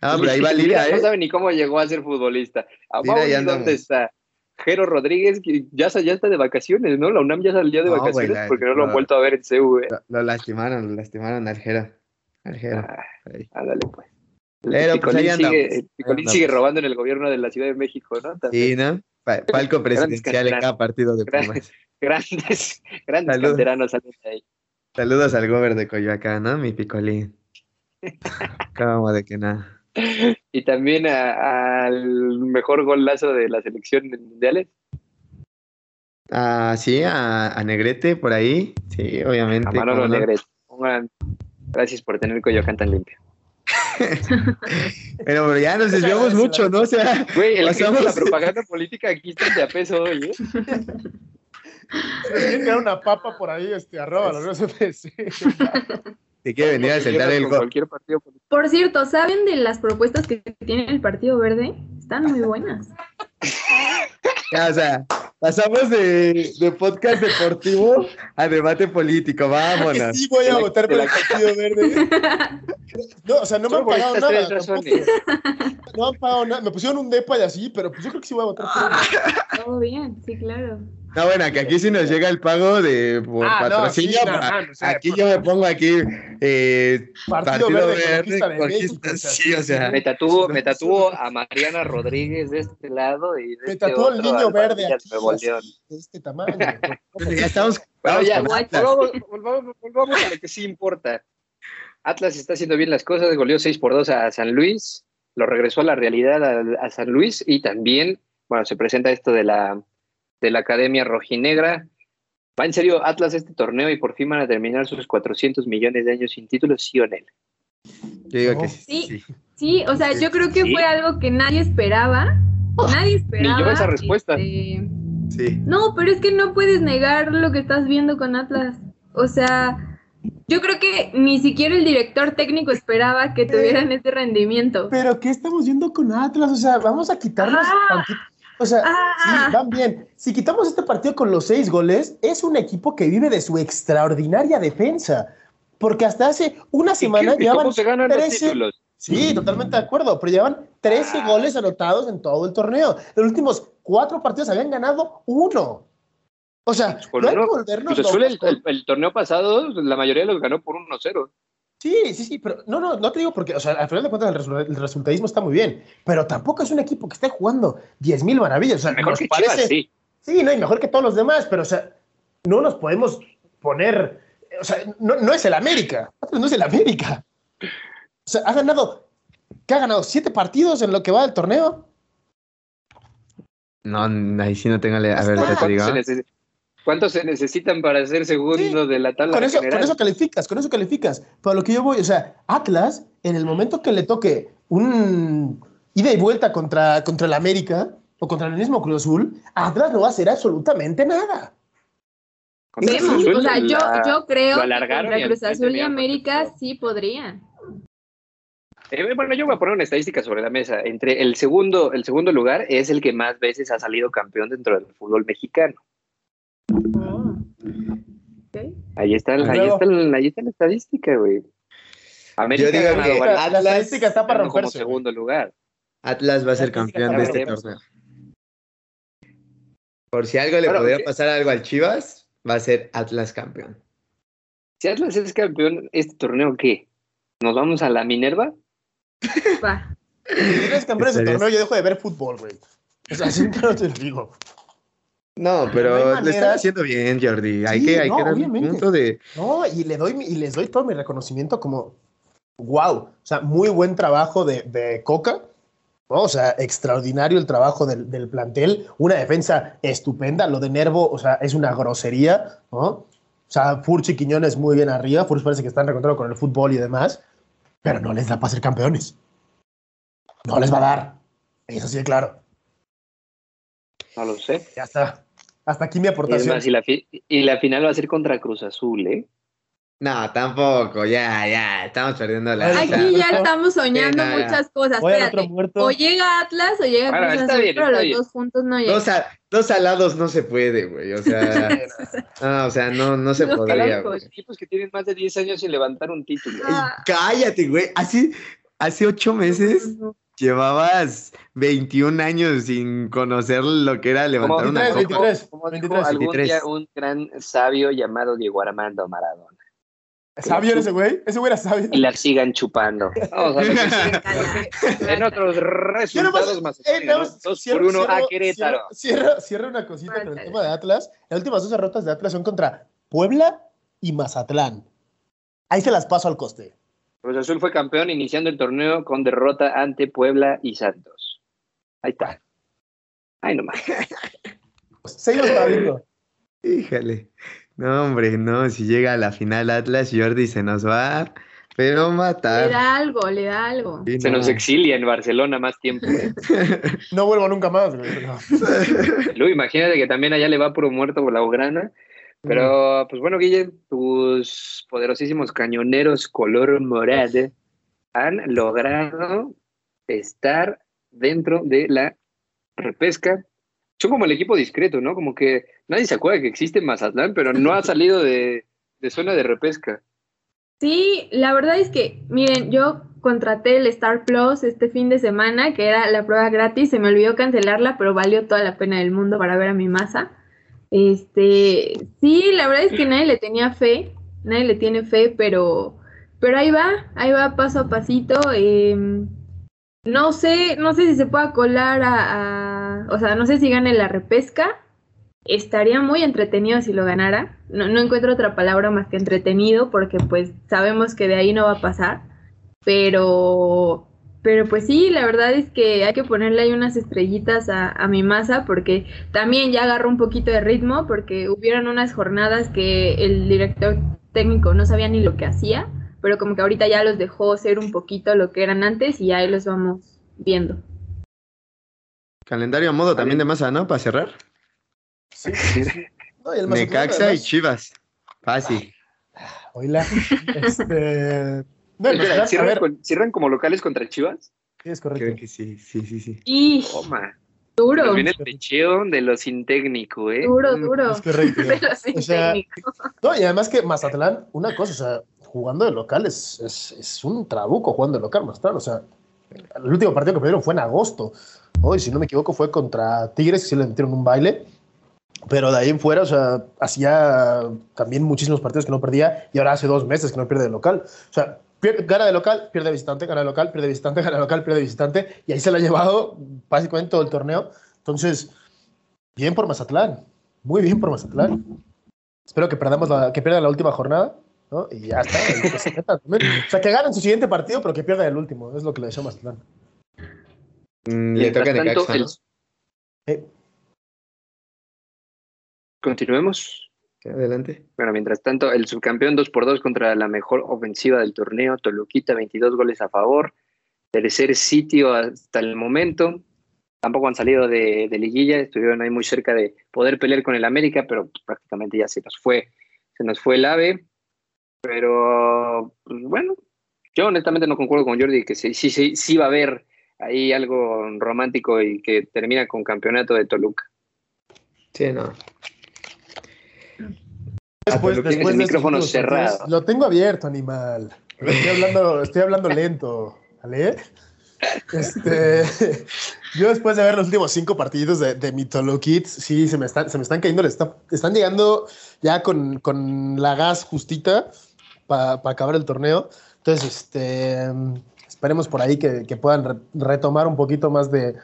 Ah, pero ahí va Mira, Liria, No ¿eh? sabe ni cómo llegó a ser futbolista. A Mira, Mauri, ya. ¿dónde está? Jero Rodríguez, que ya, ya está de vacaciones, ¿no? La UNAM ya salió de No, vacaciones güey, la- porque no lo han no. vuelto a ver en CU. ¿eh? Lo, lo lastimaron, lo lastimaron al Jero. Al Jero. Ah, ándale, pues. Pero, pues, Picolín ahí sigue, el Picolín sigue robando en el gobierno de la Ciudad de México, ¿no? También. Sí, ¿no? Pa- palco presidencial en cada partido de. Pumas. *laughs* Grandes, grandes Salud. canteranos salen de ahí. Saludos al gober de Coyoacán, ¿no? Mi picolín. *laughs* Cómo de que nada. Y también al mejor golazo de la selección mundiales, Ah, sí, a, a Negrete por ahí. Sí, obviamente. a Manolo no. Negrete. Gracias por tener Coyoacán tan limpio. *laughs* Pero, pero ya nos desviamos mucho, ¿no? O sea, Güey, el Pasamos- la propaganda política aquí está de a peso hoy, ¿eh? Crear una papa por ahí, este, arroba los RFC. te quiere venir a sentar el Con gol. cualquier partido político. Por cierto, ¿saben de las propuestas que tiene el Partido Verde? Están muy buenas. Ya, o sea, pasamos de, de podcast deportivo a debate político. Vámonos. sí voy a votar por el Partido Verde. No, o sea, no me han pagado nada. No han pagado nada. Me pusieron un depa y así, pero pues yo creo que sí voy a votar por él. Todo bien, sí, claro. No, bueno, que aquí sí nos llega el pago de por Ah, no, patrocinio. sí, no, pa- no, o sea, aquí por- yo me pongo aquí eh, Partido, Partido Verde, Verde, Conquista de Conquista, México. o sea, sí, o sea. Me tatuó, me *laughs* tatuó a Mariana Rodríguez de este lado y de Me este tatuó el niño verde aquí, de este tamaño. *laughs* Ya estamos. Bueno, ya, volvamos, volvamos- volvamos a lo que sí importa. Atlas está haciendo bien las cosas, goleó 6 por 2 a San Luis, lo regresó a la realidad a, a San Luis y también, bueno, se presenta esto de la, de la Academia Rojinegra. ¿Va en serio Atlas este torneo y por fin van a terminar sus 400 millones de años sin títulos, sí o no? Yo digo No. que sí. Sí. o sea, yo creo que Sí. fue algo que nadie esperaba. Nadie esperaba. yo esa respuesta. este, sí. No, pero es que no puedes negar lo que estás viendo con Atlas. O sea, yo creo que ni siquiera el director técnico esperaba que tuvieran ese rendimiento. Pero ¿qué estamos viendo con Atlas? O sea, vamos a quitarnos Ah. tantito. O sea, Ah. sí, van bien. Si quitamos este partido con los seis goles, es un equipo que vive de su extraordinaria defensa. Porque hasta hace una ¿Y semana qué- llevaban ¿Cómo se ganan los 13 títulos? Sí, totalmente de acuerdo, pero llevan 13 Ah. goles anotados en todo el torneo. Los últimos cuatro partidos habían ganado uno. O sea, Con no hay que volvernos el torneo pasado, la mayoría los ganó por 1-0. Sí, sí, sí, pero no, no, no te digo porque, o sea, al final de cuentas el, resu- el resultadismo está muy bien, pero tampoco es un equipo que esté jugando 10 mil maravillas. O sea, Mejor nos que parece, Chivas, sí. Sí, no, y mejor que todos los demás, pero, o sea, no nos podemos poner. O sea, no, no es el América. *laughs* No es el América. O sea, ha ganado. ¿Qué ha ganado? ¿Siete partidos en lo que va del torneo? No, ahí sí no tengo. A ver, te digo. ¿Cuántos se, necesitan para ser segundo Sí, de la tabla Con eso, general? con eso calificas, con eso calificas. Pero lo que yo voy, o sea, Atlas, en el momento que le toque un ida y vuelta contra, contra el América o contra el mismo Cruz Azul, Atlas no va a hacer absolutamente nada. Azul, o sea, yo, la- yo creo que contra Cruz Azul y América sí podrían. Eh, bueno, yo voy a poner una estadística sobre la mesa. Entre el segundo, el segundo lugar es el que más veces ha salido campeón dentro del fútbol mexicano. Oh. Ok. Ahí está, ahí luego- está, la- ahí está la estadística, güey. América Yo digo ha ganado que al la Atlas, estadística está para como romperse, güey. segundo lugar. Atlas va a ser campeón de este torneo. Por si algo le Bueno, podría pasar algo al Chivas, va a ser Atlas campeón. Si Atlas es campeón, ¿este torneo qué? ¿Nos vamos a la Minerva? Va. Si eres campeón de ese Estaría- torneo, yo dejo de ver fútbol, güey. O sea, *laughs* siempre lo te lo digo. No, No pero manera. están haciendo bien, Jordi. Hay Sí, que, hay no, que dar un obviamente. punto de. No, y le doy, mi- y les doy todo mi reconocimiento como, wow, o sea, muy buen trabajo de, de Coca, ¿no? O sea, extraordinario el trabajo del, del plantel, una defensa estupenda, lo de Nervo, o sea, es una grosería, ¿no? O sea, Furchi Quiñones muy bien arriba, Furch parece que están reencontrados con el fútbol y demás, pero no les da para ser campeones. No les va a dar. Eso sí, claro. No lo sé. Ya está. Hasta aquí mi aportación. y, la fi- y la final va a ser contra Cruz Azul, ¿eh? No, tampoco, ya, ya, estamos perdiendo la. Ay, o sea, Aquí ya estamos soñando Sí, no, ya. muchas cosas. Oye, Espérate. otro muerto. O llega Atlas o llega Bueno, Cruz Azul, bien, pero los bien. dos juntos no llegan. dos, a- dos alados no se puede, güey. O sea, *laughs* no, o sea, no, no se Los podría. Los equipos que tienen más de 10 años sin levantar un título. Ah. Cállate, güey. Así, hace ocho meses llevabas 21 años sin conocer lo que era levantar una 23, copa. 23. Como dijo 23, algún 23. día un gran sabio llamado Diego Armando Maradona. ¿Sabio era ese güey? Ese güey era sabio. Y la sigan chupando. *laughs* Vamos a ver qué sigue. *laughs* en otros resultados más. eh, más Dos cierro- por uno a cierro- Querétaro. Cierro, cierro- cierro una cosita con el tema de Atlas. Las últimas dos derrotas de Atlas son contra Puebla y Mazatlán. Ahí se las paso al coste. Cruz Azul fue campeón iniciando el torneo con derrota ante Puebla y Santos. Ahí está. Ay, nomás. *laughs* Seguimos viendo. Híjale. No, hombre, no. Si llega a la final Atlas, Jordi se nos va, pero Le matar. da algo, le da algo. Sí, Se no. nos exilia en Barcelona más tiempo. *laughs* No vuelvo nunca más. Luego imagínate que también allá le va puro muerto por la Ugrana. Pero, pues bueno, Guille, tus poderosísimos cañoneros color morado han logrado estar dentro de la repesca. Son como el equipo discreto, ¿no? Como que nadie se acuerda que existe Mazatlán, pero no ha *laughs* salido de, de zona de repesca. Sí, la verdad es que, miren, yo contraté el Star Plus este fin de semana, que era la prueba gratis, se me olvidó cancelarla, pero valió toda la pena del mundo para ver a mi masa. Este, sí, la verdad es que nadie le tenía fe, nadie le tiene fe, pero, pero ahí va, ahí va paso a pasito. em, no sé, no sé si se pueda colar a, o sea, no sé si gane la repesca. Estaría muy entretenido si lo ganara. No, no encuentro otra palabra más que entretenido, porque pues sabemos que de ahí no va a pasar. Pero, pero pues sí, la verdad es que hay que ponerle ahí unas estrellitas a, a mi masa, porque también ya agarró un poquito de ritmo, porque hubieron unas jornadas que el director técnico no sabía ni lo que hacía, pero como que ahorita ya los dejó ser un poquito lo que eran antes y ahí los vamos viendo. Calendario a modo también de masa, ¿no? Para cerrar. Sí, sí, sí. No, y el Mazatlán, Necaxa y Chivas. Fácil. oíla. *laughs* Este. Espera, a ¿cierran, ver, con- cierran como locales contra Chivas? sí, es Creo correcto. que sí, sí, sí, sí. Y Toma. duro, Nos viene el pecheo de los sin técnico, ¿eh? duro, duro. Es correcto. *laughs* Sin O sea, técnico. No, y además que Mazatlán, una cosa, o sea, jugando de local es, es, es un trabuco jugando de local, Mazatlán. O sea, el último partido que perdieron fue en agosto. Hoy, si no me equivoco, fue contra Tigres, que sí le metieron un baile. Pero de ahí en fuera, o sea, hacía también muchísimos partidos que no perdía y ahora hace dos meses que no pierde de local. O sea, pierde- gana de local, pierde de visitante, gana de local, pierde de visitante, *laughs* gana de local, pierde de visitante y ahí se la ha llevado básicamente todo el torneo. Entonces, bien por Mazatlán, muy bien por Mazatlán. Espero que perdamos la, que pierdan la última jornada, ¿no? Y ya está. se. O sea, que ganen su siguiente partido, pero que pierdan el último. Es lo que le deseo a Mazatlán. Mm, le toca a Mientras tanto, Necaxa, ¿no? el- Eh, Continuemos. Adelante. Bueno, mientras tanto, el subcampeón 2 por 2 contra la mejor ofensiva del torneo, Toluquita, 22 goles a favor. Tercer sitio hasta el momento. Tampoco han salido de, de liguilla, estuvieron ahí muy cerca de poder pelear con el América, pero prácticamente ya se nos fue, se nos fue el AVE. Pero, pues, bueno, yo honestamente no concuerdo con Jordi que sí, sí, sí, sí va a haber ahí algo romántico y que termina con campeonato de Toluca. Sí, no. Después, después tienes el micrófono cerrado. Lo tengo abierto, animal. Estoy hablando, estoy hablando lento, ¿vale? Este, *laughs* yo después de ver los últimos cinco partidos de, de mi Toluquit, sí, se me están, se me están cayendo, está- están llegando ya con, con la gas justita para acabar el torneo. Entonces, este, esperemos por ahí que, que puedan re- retomar un poquito más de,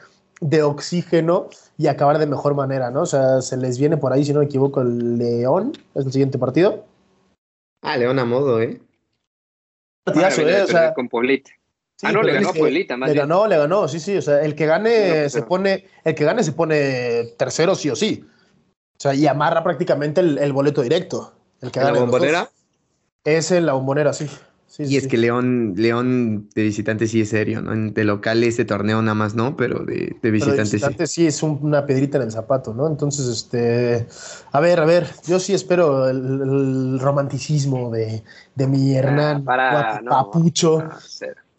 de oxígeno y acabar de mejor manera, ¿no? O sea, se les viene por ahí, si no me equivoco, el León, es el siguiente partido. Ah, León a modo, ¿eh? Partidazo, Van a venir ¿eh? O sea, con Pueblita. sí, ah, no, le ganó a Pueblita, más Le bien. ganó, le ganó, sí, sí. O sea, el que gane No, se pone, el que gane se pone tercero sí o sí. O sea, y amarra prácticamente el, el boleto directo. El que ¿En la gane. bombonera? Es en la bombonera, sí. Sí, sí, Y es que León, León de visitante sí es serio, ¿no? En- De local este torneo nada más no, pero de, de Pero de visitante sí. visitante sí es un- una piedrita en el zapato, ¿no? Entonces, este, a ver, a ver, yo sí espero el, el romanticismo de, de mi Hernán Ah, para, no, papucho no,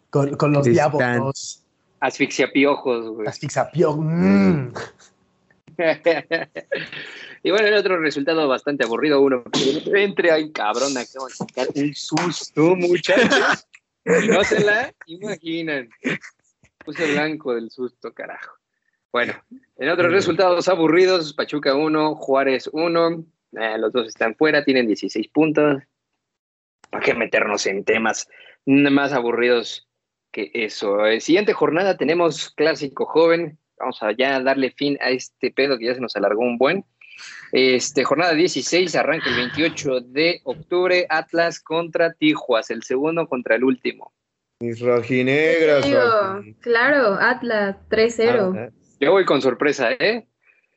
con, con los diablos, Asfixia piojos, güey. asfixiapión. Mm. *laughs* y bueno, el otro resultado bastante aburrido, uno. Entre, ay, cabrón, acabo de sacar un susto, muchachos. No se la imaginan. Puse blanco del susto, carajo. Bueno, en otros resultados aburridos, Pachuca 1, Juárez 1. eh, los dos están fuera, tienen 16 puntos. ¿Para qué meternos en temas más aburridos que eso? Eh, siguiente jornada tenemos clásico joven. Vamos a ya darle fin a este pedo que ya se nos alargó un buen. Este, jornada 16, arranca el 28 de octubre, Atlas contra Tijuas, el segundo contra el último. Mis rojinegros. Digo, roji- claro, Atlas 3-0. Ah, Yo voy con sorpresa, ¿eh?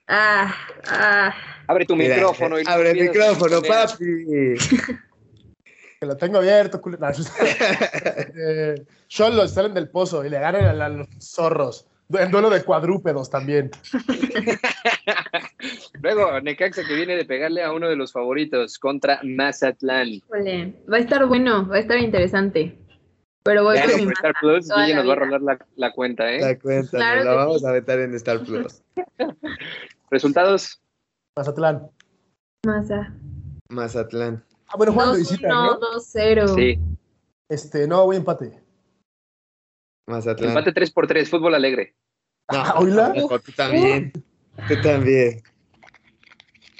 Ah, ah. Abre tu mira, micrófono. y Abre el micrófono, papi. *laughs* Que lo tengo abierto, culo. No, *laughs* eh, Cholos salen del pozo y le ganan a los zorros. En duelo de cuadrúpedos también. *laughs* *laughs* Luego, Necaxa que viene de pegarle a uno de los favoritos contra Mazatlán. Híjole, va a estar bueno, va a estar interesante. Pero voy Veanlo con mi Star Plus, Guille la nos va a rolar la, la cuenta, ¿eh? La cuenta, Claro nos la vamos sí. a meter en Star Plus. *laughs* Resultados, Mazatlán. Maza. Mazatlán. Ah, bueno, Juan 2-1, visita, ¿no? 2-0. sí. Este, no, voy empate. Mazatlán. Empate 3 por 3 fútbol alegre. Ah, tú también. Tú también.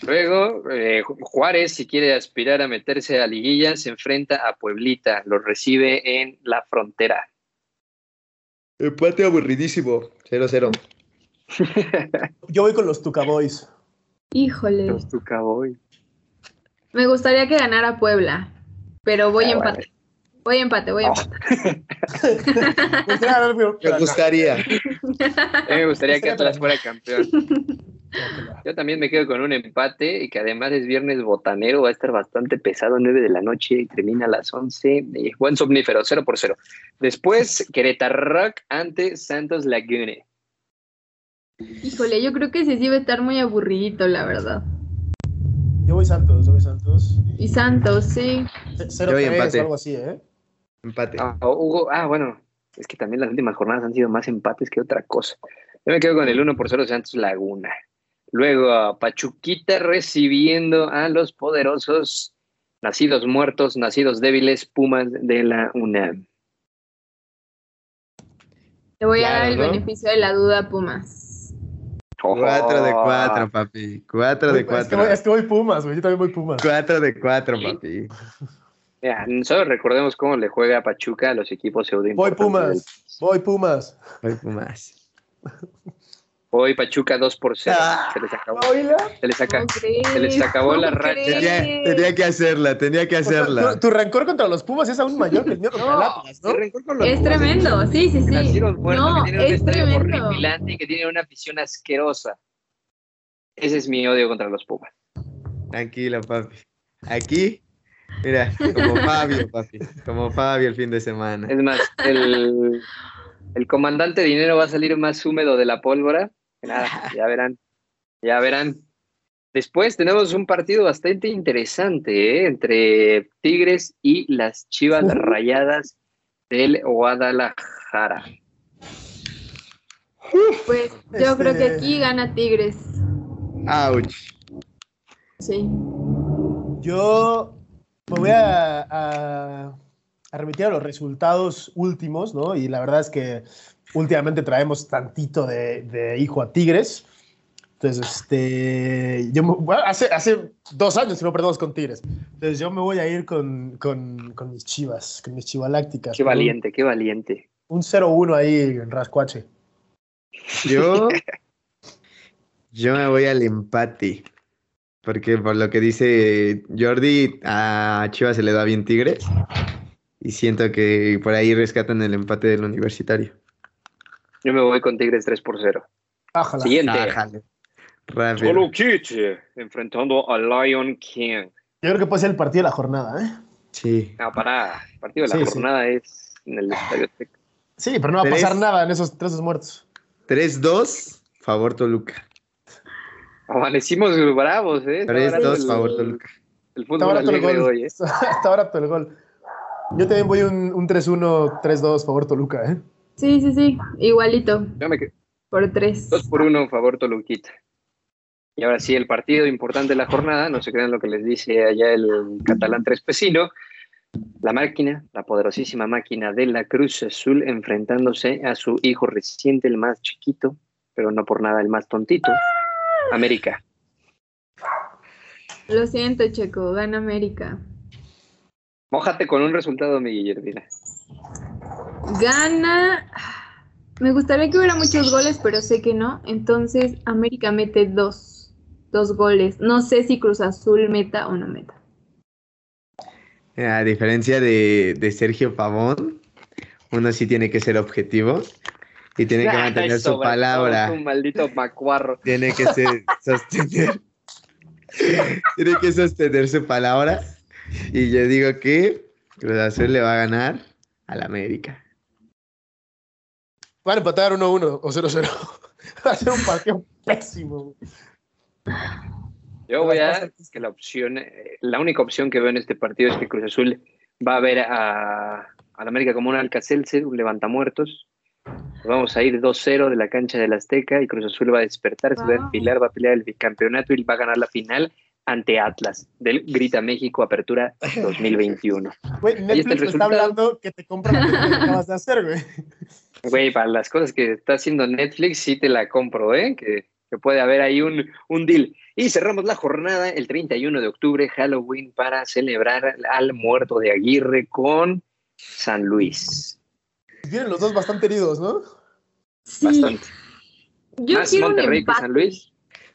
Luego, eh, Ju- Juárez, si quiere aspirar a meterse a liguilla, se enfrenta a Pueblita, lo recibe en la frontera. Empate aburridísimo. 0-0. *laughs* Yo voy con los Tucaboys. Híjole. Los Tucaboy. Me gustaría que ganara Puebla, pero voy Ah, empate. Voy empate, voy Oh. empate. *laughs* *laughs* Me gustaría A mí me gustaría que Atlas fuera campeón. *laughs* Yo también me quedo con un empate y que además es viernes botanero, va a estar bastante pesado, 9 de la noche y termina a las 11. Eh, buen somnífero, 0 por 0. Después, *laughs* Querétaro Rock ante Santos Laguna. Híjole, yo creo que ese sí va a estar muy aburridito, la verdad. Yo voy Santos, yo voy Santos. Y Santos, sí. 0-3 o algo así, ¿eh? Empate. Ah, Hugo, ah, bueno, es que también las últimas jornadas han sido más empates que otra cosa. Yo me quedo con el 1 por 0 Santos Laguna. Luego a Pachuquita recibiendo a los poderosos nacidos muertos, nacidos débiles, Pumas de la UNAM. Te voy a dar el ¿no? beneficio de la duda, Pumas. 4 de 4, papi. 4 de Es que, voy, 4. es que voy Pumas, güey. Yo también voy Pumas. 4 de 4, Sí. papi. Mira, solo recordemos cómo le juega a Pachuca a los equipos pseudo Voy Pumas. Voy Pumas. Voy Pumas. Hoy Pachuca 2 por 0. Ah. Se les acabó. Oíla. Se les, aca- ¿Cómo crees? se les acabó la ¿Cómo racha. Tenía, tenía que hacerla, tenía que O sea, hacerla. tu, tu rencor contra los Pumas es aún mayor que el mío contra el Atlas, ¿no? El rencor con los Es Pumas tremendo, sí, sí, que sí. nacieron muertos, No, que tienen un es estadio tremendo. horripilante y que tienen una afición asquerosa. Ese es mi odio contra los Pumas. Tranquilo, papi. Aquí, mira, como *laughs* Fabio, papi. Como Fabio el fin de semana. Es más, el, el comandante dinero va a salir más húmedo de la pólvora. Nada, *laughs* ya verán. Ya verán. Después tenemos un partido bastante interesante ¿eh? entre Tigres y las Chivas. Rayadas del Guadalajara. Pues yo creo que aquí gana Tigres. Ouch. Sí. Yo me voy a, a- a remitir a los resultados últimos, ¿no? Y la verdad es que últimamente traemos tantito de, de hijo a Tigres. Entonces, este, yo me- bueno, hace, hace dos años que no perdemos con Tigres. Entonces, yo me voy a ir con, con- con mis chivas, con mis chivalácticas. Qué un- valiente, qué valiente. Un 0-1 ahí en Rascuache. Yo, yo me voy al empate. Porque por lo que dice Jordi, a Chivas se le da bien Tigres. Y siento que por ahí rescatan el empate del universitario. Yo me voy con Tigres 3 por 0. Bájala. Siguiente. Ájale. Rápido. Toluquiche enfrentando a Lion King. Yo creo que puede ser el partido de la jornada, ¿eh? Sí. No, para. El partido de la Sí, sí. jornada es en el Estadio Azteca. Sí, pero no va a pasar nada en esos tres muertos. 3-2, favor Toluca. Amanecimos bravos, ¿eh? Está 3-2, barato el- favor Toluca. El Está fútbol el alegre gol. hoy, ¿eh? Está barato el gol. Yo también voy un, un 3-1, 3-2, favor Toluca, ¿eh? Sí, sí, sí. Igualito. Yo me Por tres. 2 por 1 favor Toluquita. Y ahora sí, el partido importante de la jornada, no se crean lo que les dice allá el catalán Trespecino. La máquina, la poderosísima máquina de la Cruz Azul, enfrentándose a su hijo reciente, el más chiquito, pero no por nada el más tontito, América. Lo siento, Checo. Gana América. Mójate con un resultado, mi Guillermina. Gana. Me gustaría que hubiera muchos goles, pero sé que no. Entonces, América mete dos. Dos goles. No sé si Cruz Azul meta o no meta. A diferencia de, de Sergio Pavón, uno sí tiene que ser objetivo y tiene que mantener su palabra. tú, maldito macuarro. Tiene que ser, *laughs* sostener. tiene que sostener su palabra. Y yo digo que Cruz Azul le va a ganar al América. Van a empatar 1-1 o 0-0. *laughs* Va a ser un partido pésimo. Yo voy a que la opción, eh, la única opción que veo en este partido es que Cruz Azul va a ver a, a la América como un Alcacelser, un levantamuertos. Vamos a ir 2-0 de la cancha del Azteca y Cruz Azul va a despertar, se va a Wow. enfilar, va a pelear el bicampeonato y va a ganar la final ante Atlas del Grita México Apertura *laughs* 2021. Güey, está Netflix está resultado. hablando que te compra película que *laughs* acabas de hacer, güey. Güey, para las cosas que está haciendo Netflix sí te la compro, ¿eh? Que, que puede haber ahí un, un deal. Y cerramos la jornada el 31 de octubre, Halloween, para celebrar al muerto de Aguirre con San Luis. Vienen los dos bastante heridos, ¿no? Sí. Bastante. Yo Más quiero un Monterrey que empate. San Luis.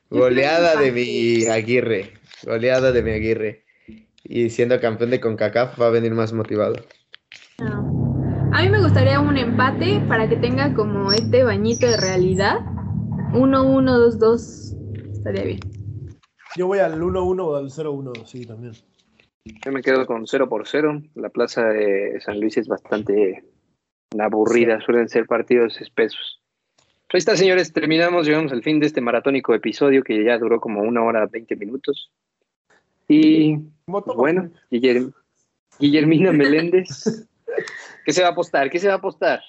Un Goleada de mi Aguirre. Goleada de mi Aguirre. Y siendo campeón de CONCACAF va a venir más motivado. No. A mí me gustaría un empate para que tenga como este bañito de realidad. 1-1, 2-2. Estaría bien. Yo voy al 1-1 o al 0-1, sí, también. Yo me quedo con 0 por 0. La plaza de San Luis es bastante aburrida, suelen ser partidos espesos. Pues ahí está, señores, terminamos, llegamos al fin de este maratónico episodio que ya duró como una hora 20 minutos. Y bueno, Guillermina *laughs* Meléndez. ¿Qué se va a apostar? ¿Qué se va a apostar?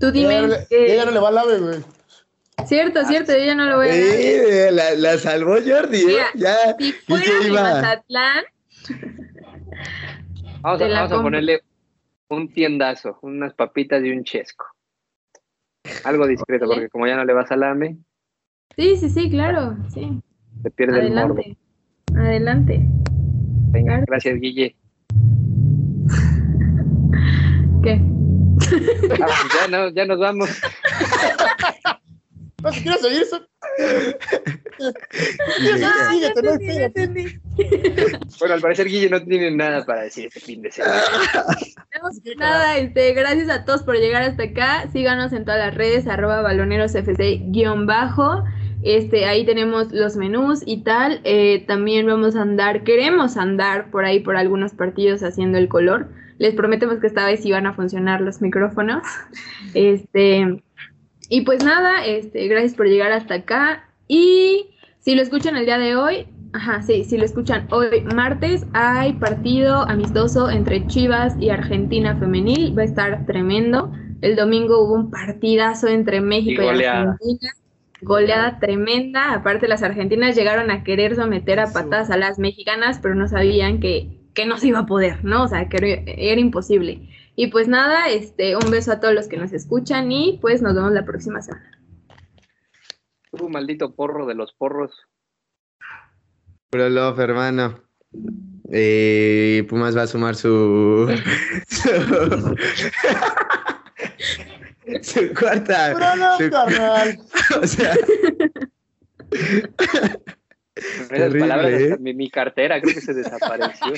Tú dime. Ella no le, va al ave, güey. Cierto, cierto, ella no lo voy a Sí, la, la, salvó Jordi, ¿eh? ya. Si fuera de Mazatlán. Vamos, a, vamos a ponerle un tiendazo, unas papitas y un chesco. Algo discreto, porque como ya no le va salame. Sí, sí, sí, claro, sí. Se pierde Adelante. el morbo. Adelante. Venga, gracias, Guille. *laughs* ¿Qué? Ah, ya, no, ya nos vamos. *laughs* No, si quieres seguir eso. Bueno, al parecer Guille no tiene nada para decir este fin de semana. nada, este, gracias a todos por llegar hasta acá. Síganos en todas las redes, arroba balonerosfc-bajo. Este, ahí tenemos los menús y tal. Eh, también vamos a andar, queremos andar por ahí por algunos partidos haciendo el color. Les prometemos que esta vez iban a funcionar los micrófonos. Este, y pues nada, este, gracias por llegar hasta acá. Y si lo escuchan el día de hoy, ajá, sí, si lo escuchan hoy martes, hay partido amistoso entre Chivas y Argentina femenil. Va a estar tremendo. El domingo hubo un partidazo entre México y, Argentina. Goleada tremenda. Aparte, las argentinas llegaron a querer someter a patadas a las mexicanas, pero no sabían que, que no se iba a poder, ¿no? O sea, que era imposible. Y pues nada, este, un beso a todos los que nos escuchan y pues nos vemos la próxima semana. Tú, maldito porro de los porros. Puro love, hermano. Eh, Pumas va a sumar su. su, cuarta. Puro love, su- carnal. *laughs* o sea. Palabras, ¿eh? mi, mi cartera creo que se desapareció.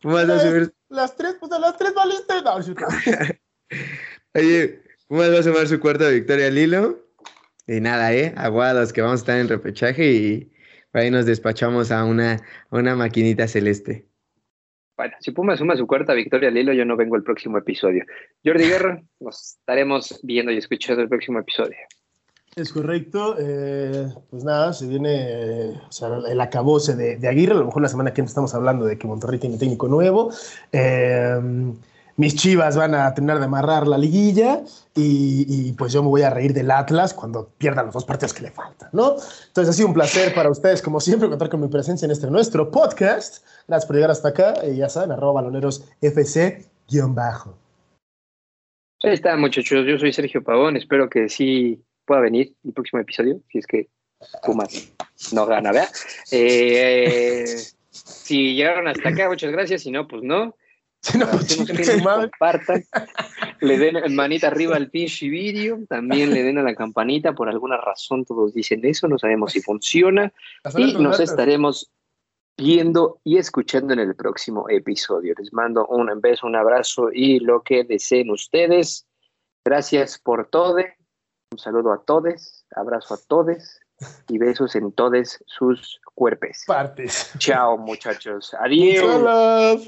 Pumas va a subir. Las tres, pues a las tres valiste. No, *laughs* Oye, Pumas va a sumar su cuarta victoria al hilo. Y nada, ¿eh? Aguados, que vamos a estar en repechaje y por ahí nos despachamos a una, a una maquinita celeste. Bueno, si Puma suma su cuarta victoria al hilo, yo no vengo el próximo episodio. Jordi Guerra, nos estaremos viendo y escuchando el próximo episodio. Es correcto. eh, pues nada, se viene el acabose de, Aguirre. A lo mejor la semana que viene estamos hablando de que Monterrey tiene técnico nuevo. Eh, mis chivas van a terminar de amarrar la liguilla y, pues yo me voy a reír del Atlas cuando pierdan los dos partidos que le faltan, ¿no? Entonces ha sido un placer para ustedes, como siempre, contar con mi presencia en este nuestro podcast. Gracias por llegar hasta acá. Ya saben, arroba baloneros FC-bajo. Ahí está, muchachos. Yo soy Sergio Pavón. Espero que sí pueda venir el próximo episodio, si es que Pumas no gana, ¿verdad? Eh, *laughs* si llegaron hasta acá, muchas gracias. Si no, pues no. *laughs* Si no, pues, compartan, le den manita arriba al pinche vídeo, también le den a la campanita, por alguna razón todos dicen eso, no sabemos si funciona, y nos estaremos viendo y escuchando en el próximo episodio. Les mando un beso, un abrazo y lo que deseen ustedes. Gracias por todo. Un saludo a todos, abrazo a todos y besos en todos sus cuerpos. Partes. Chao, *laughs* muchachos. Adiós.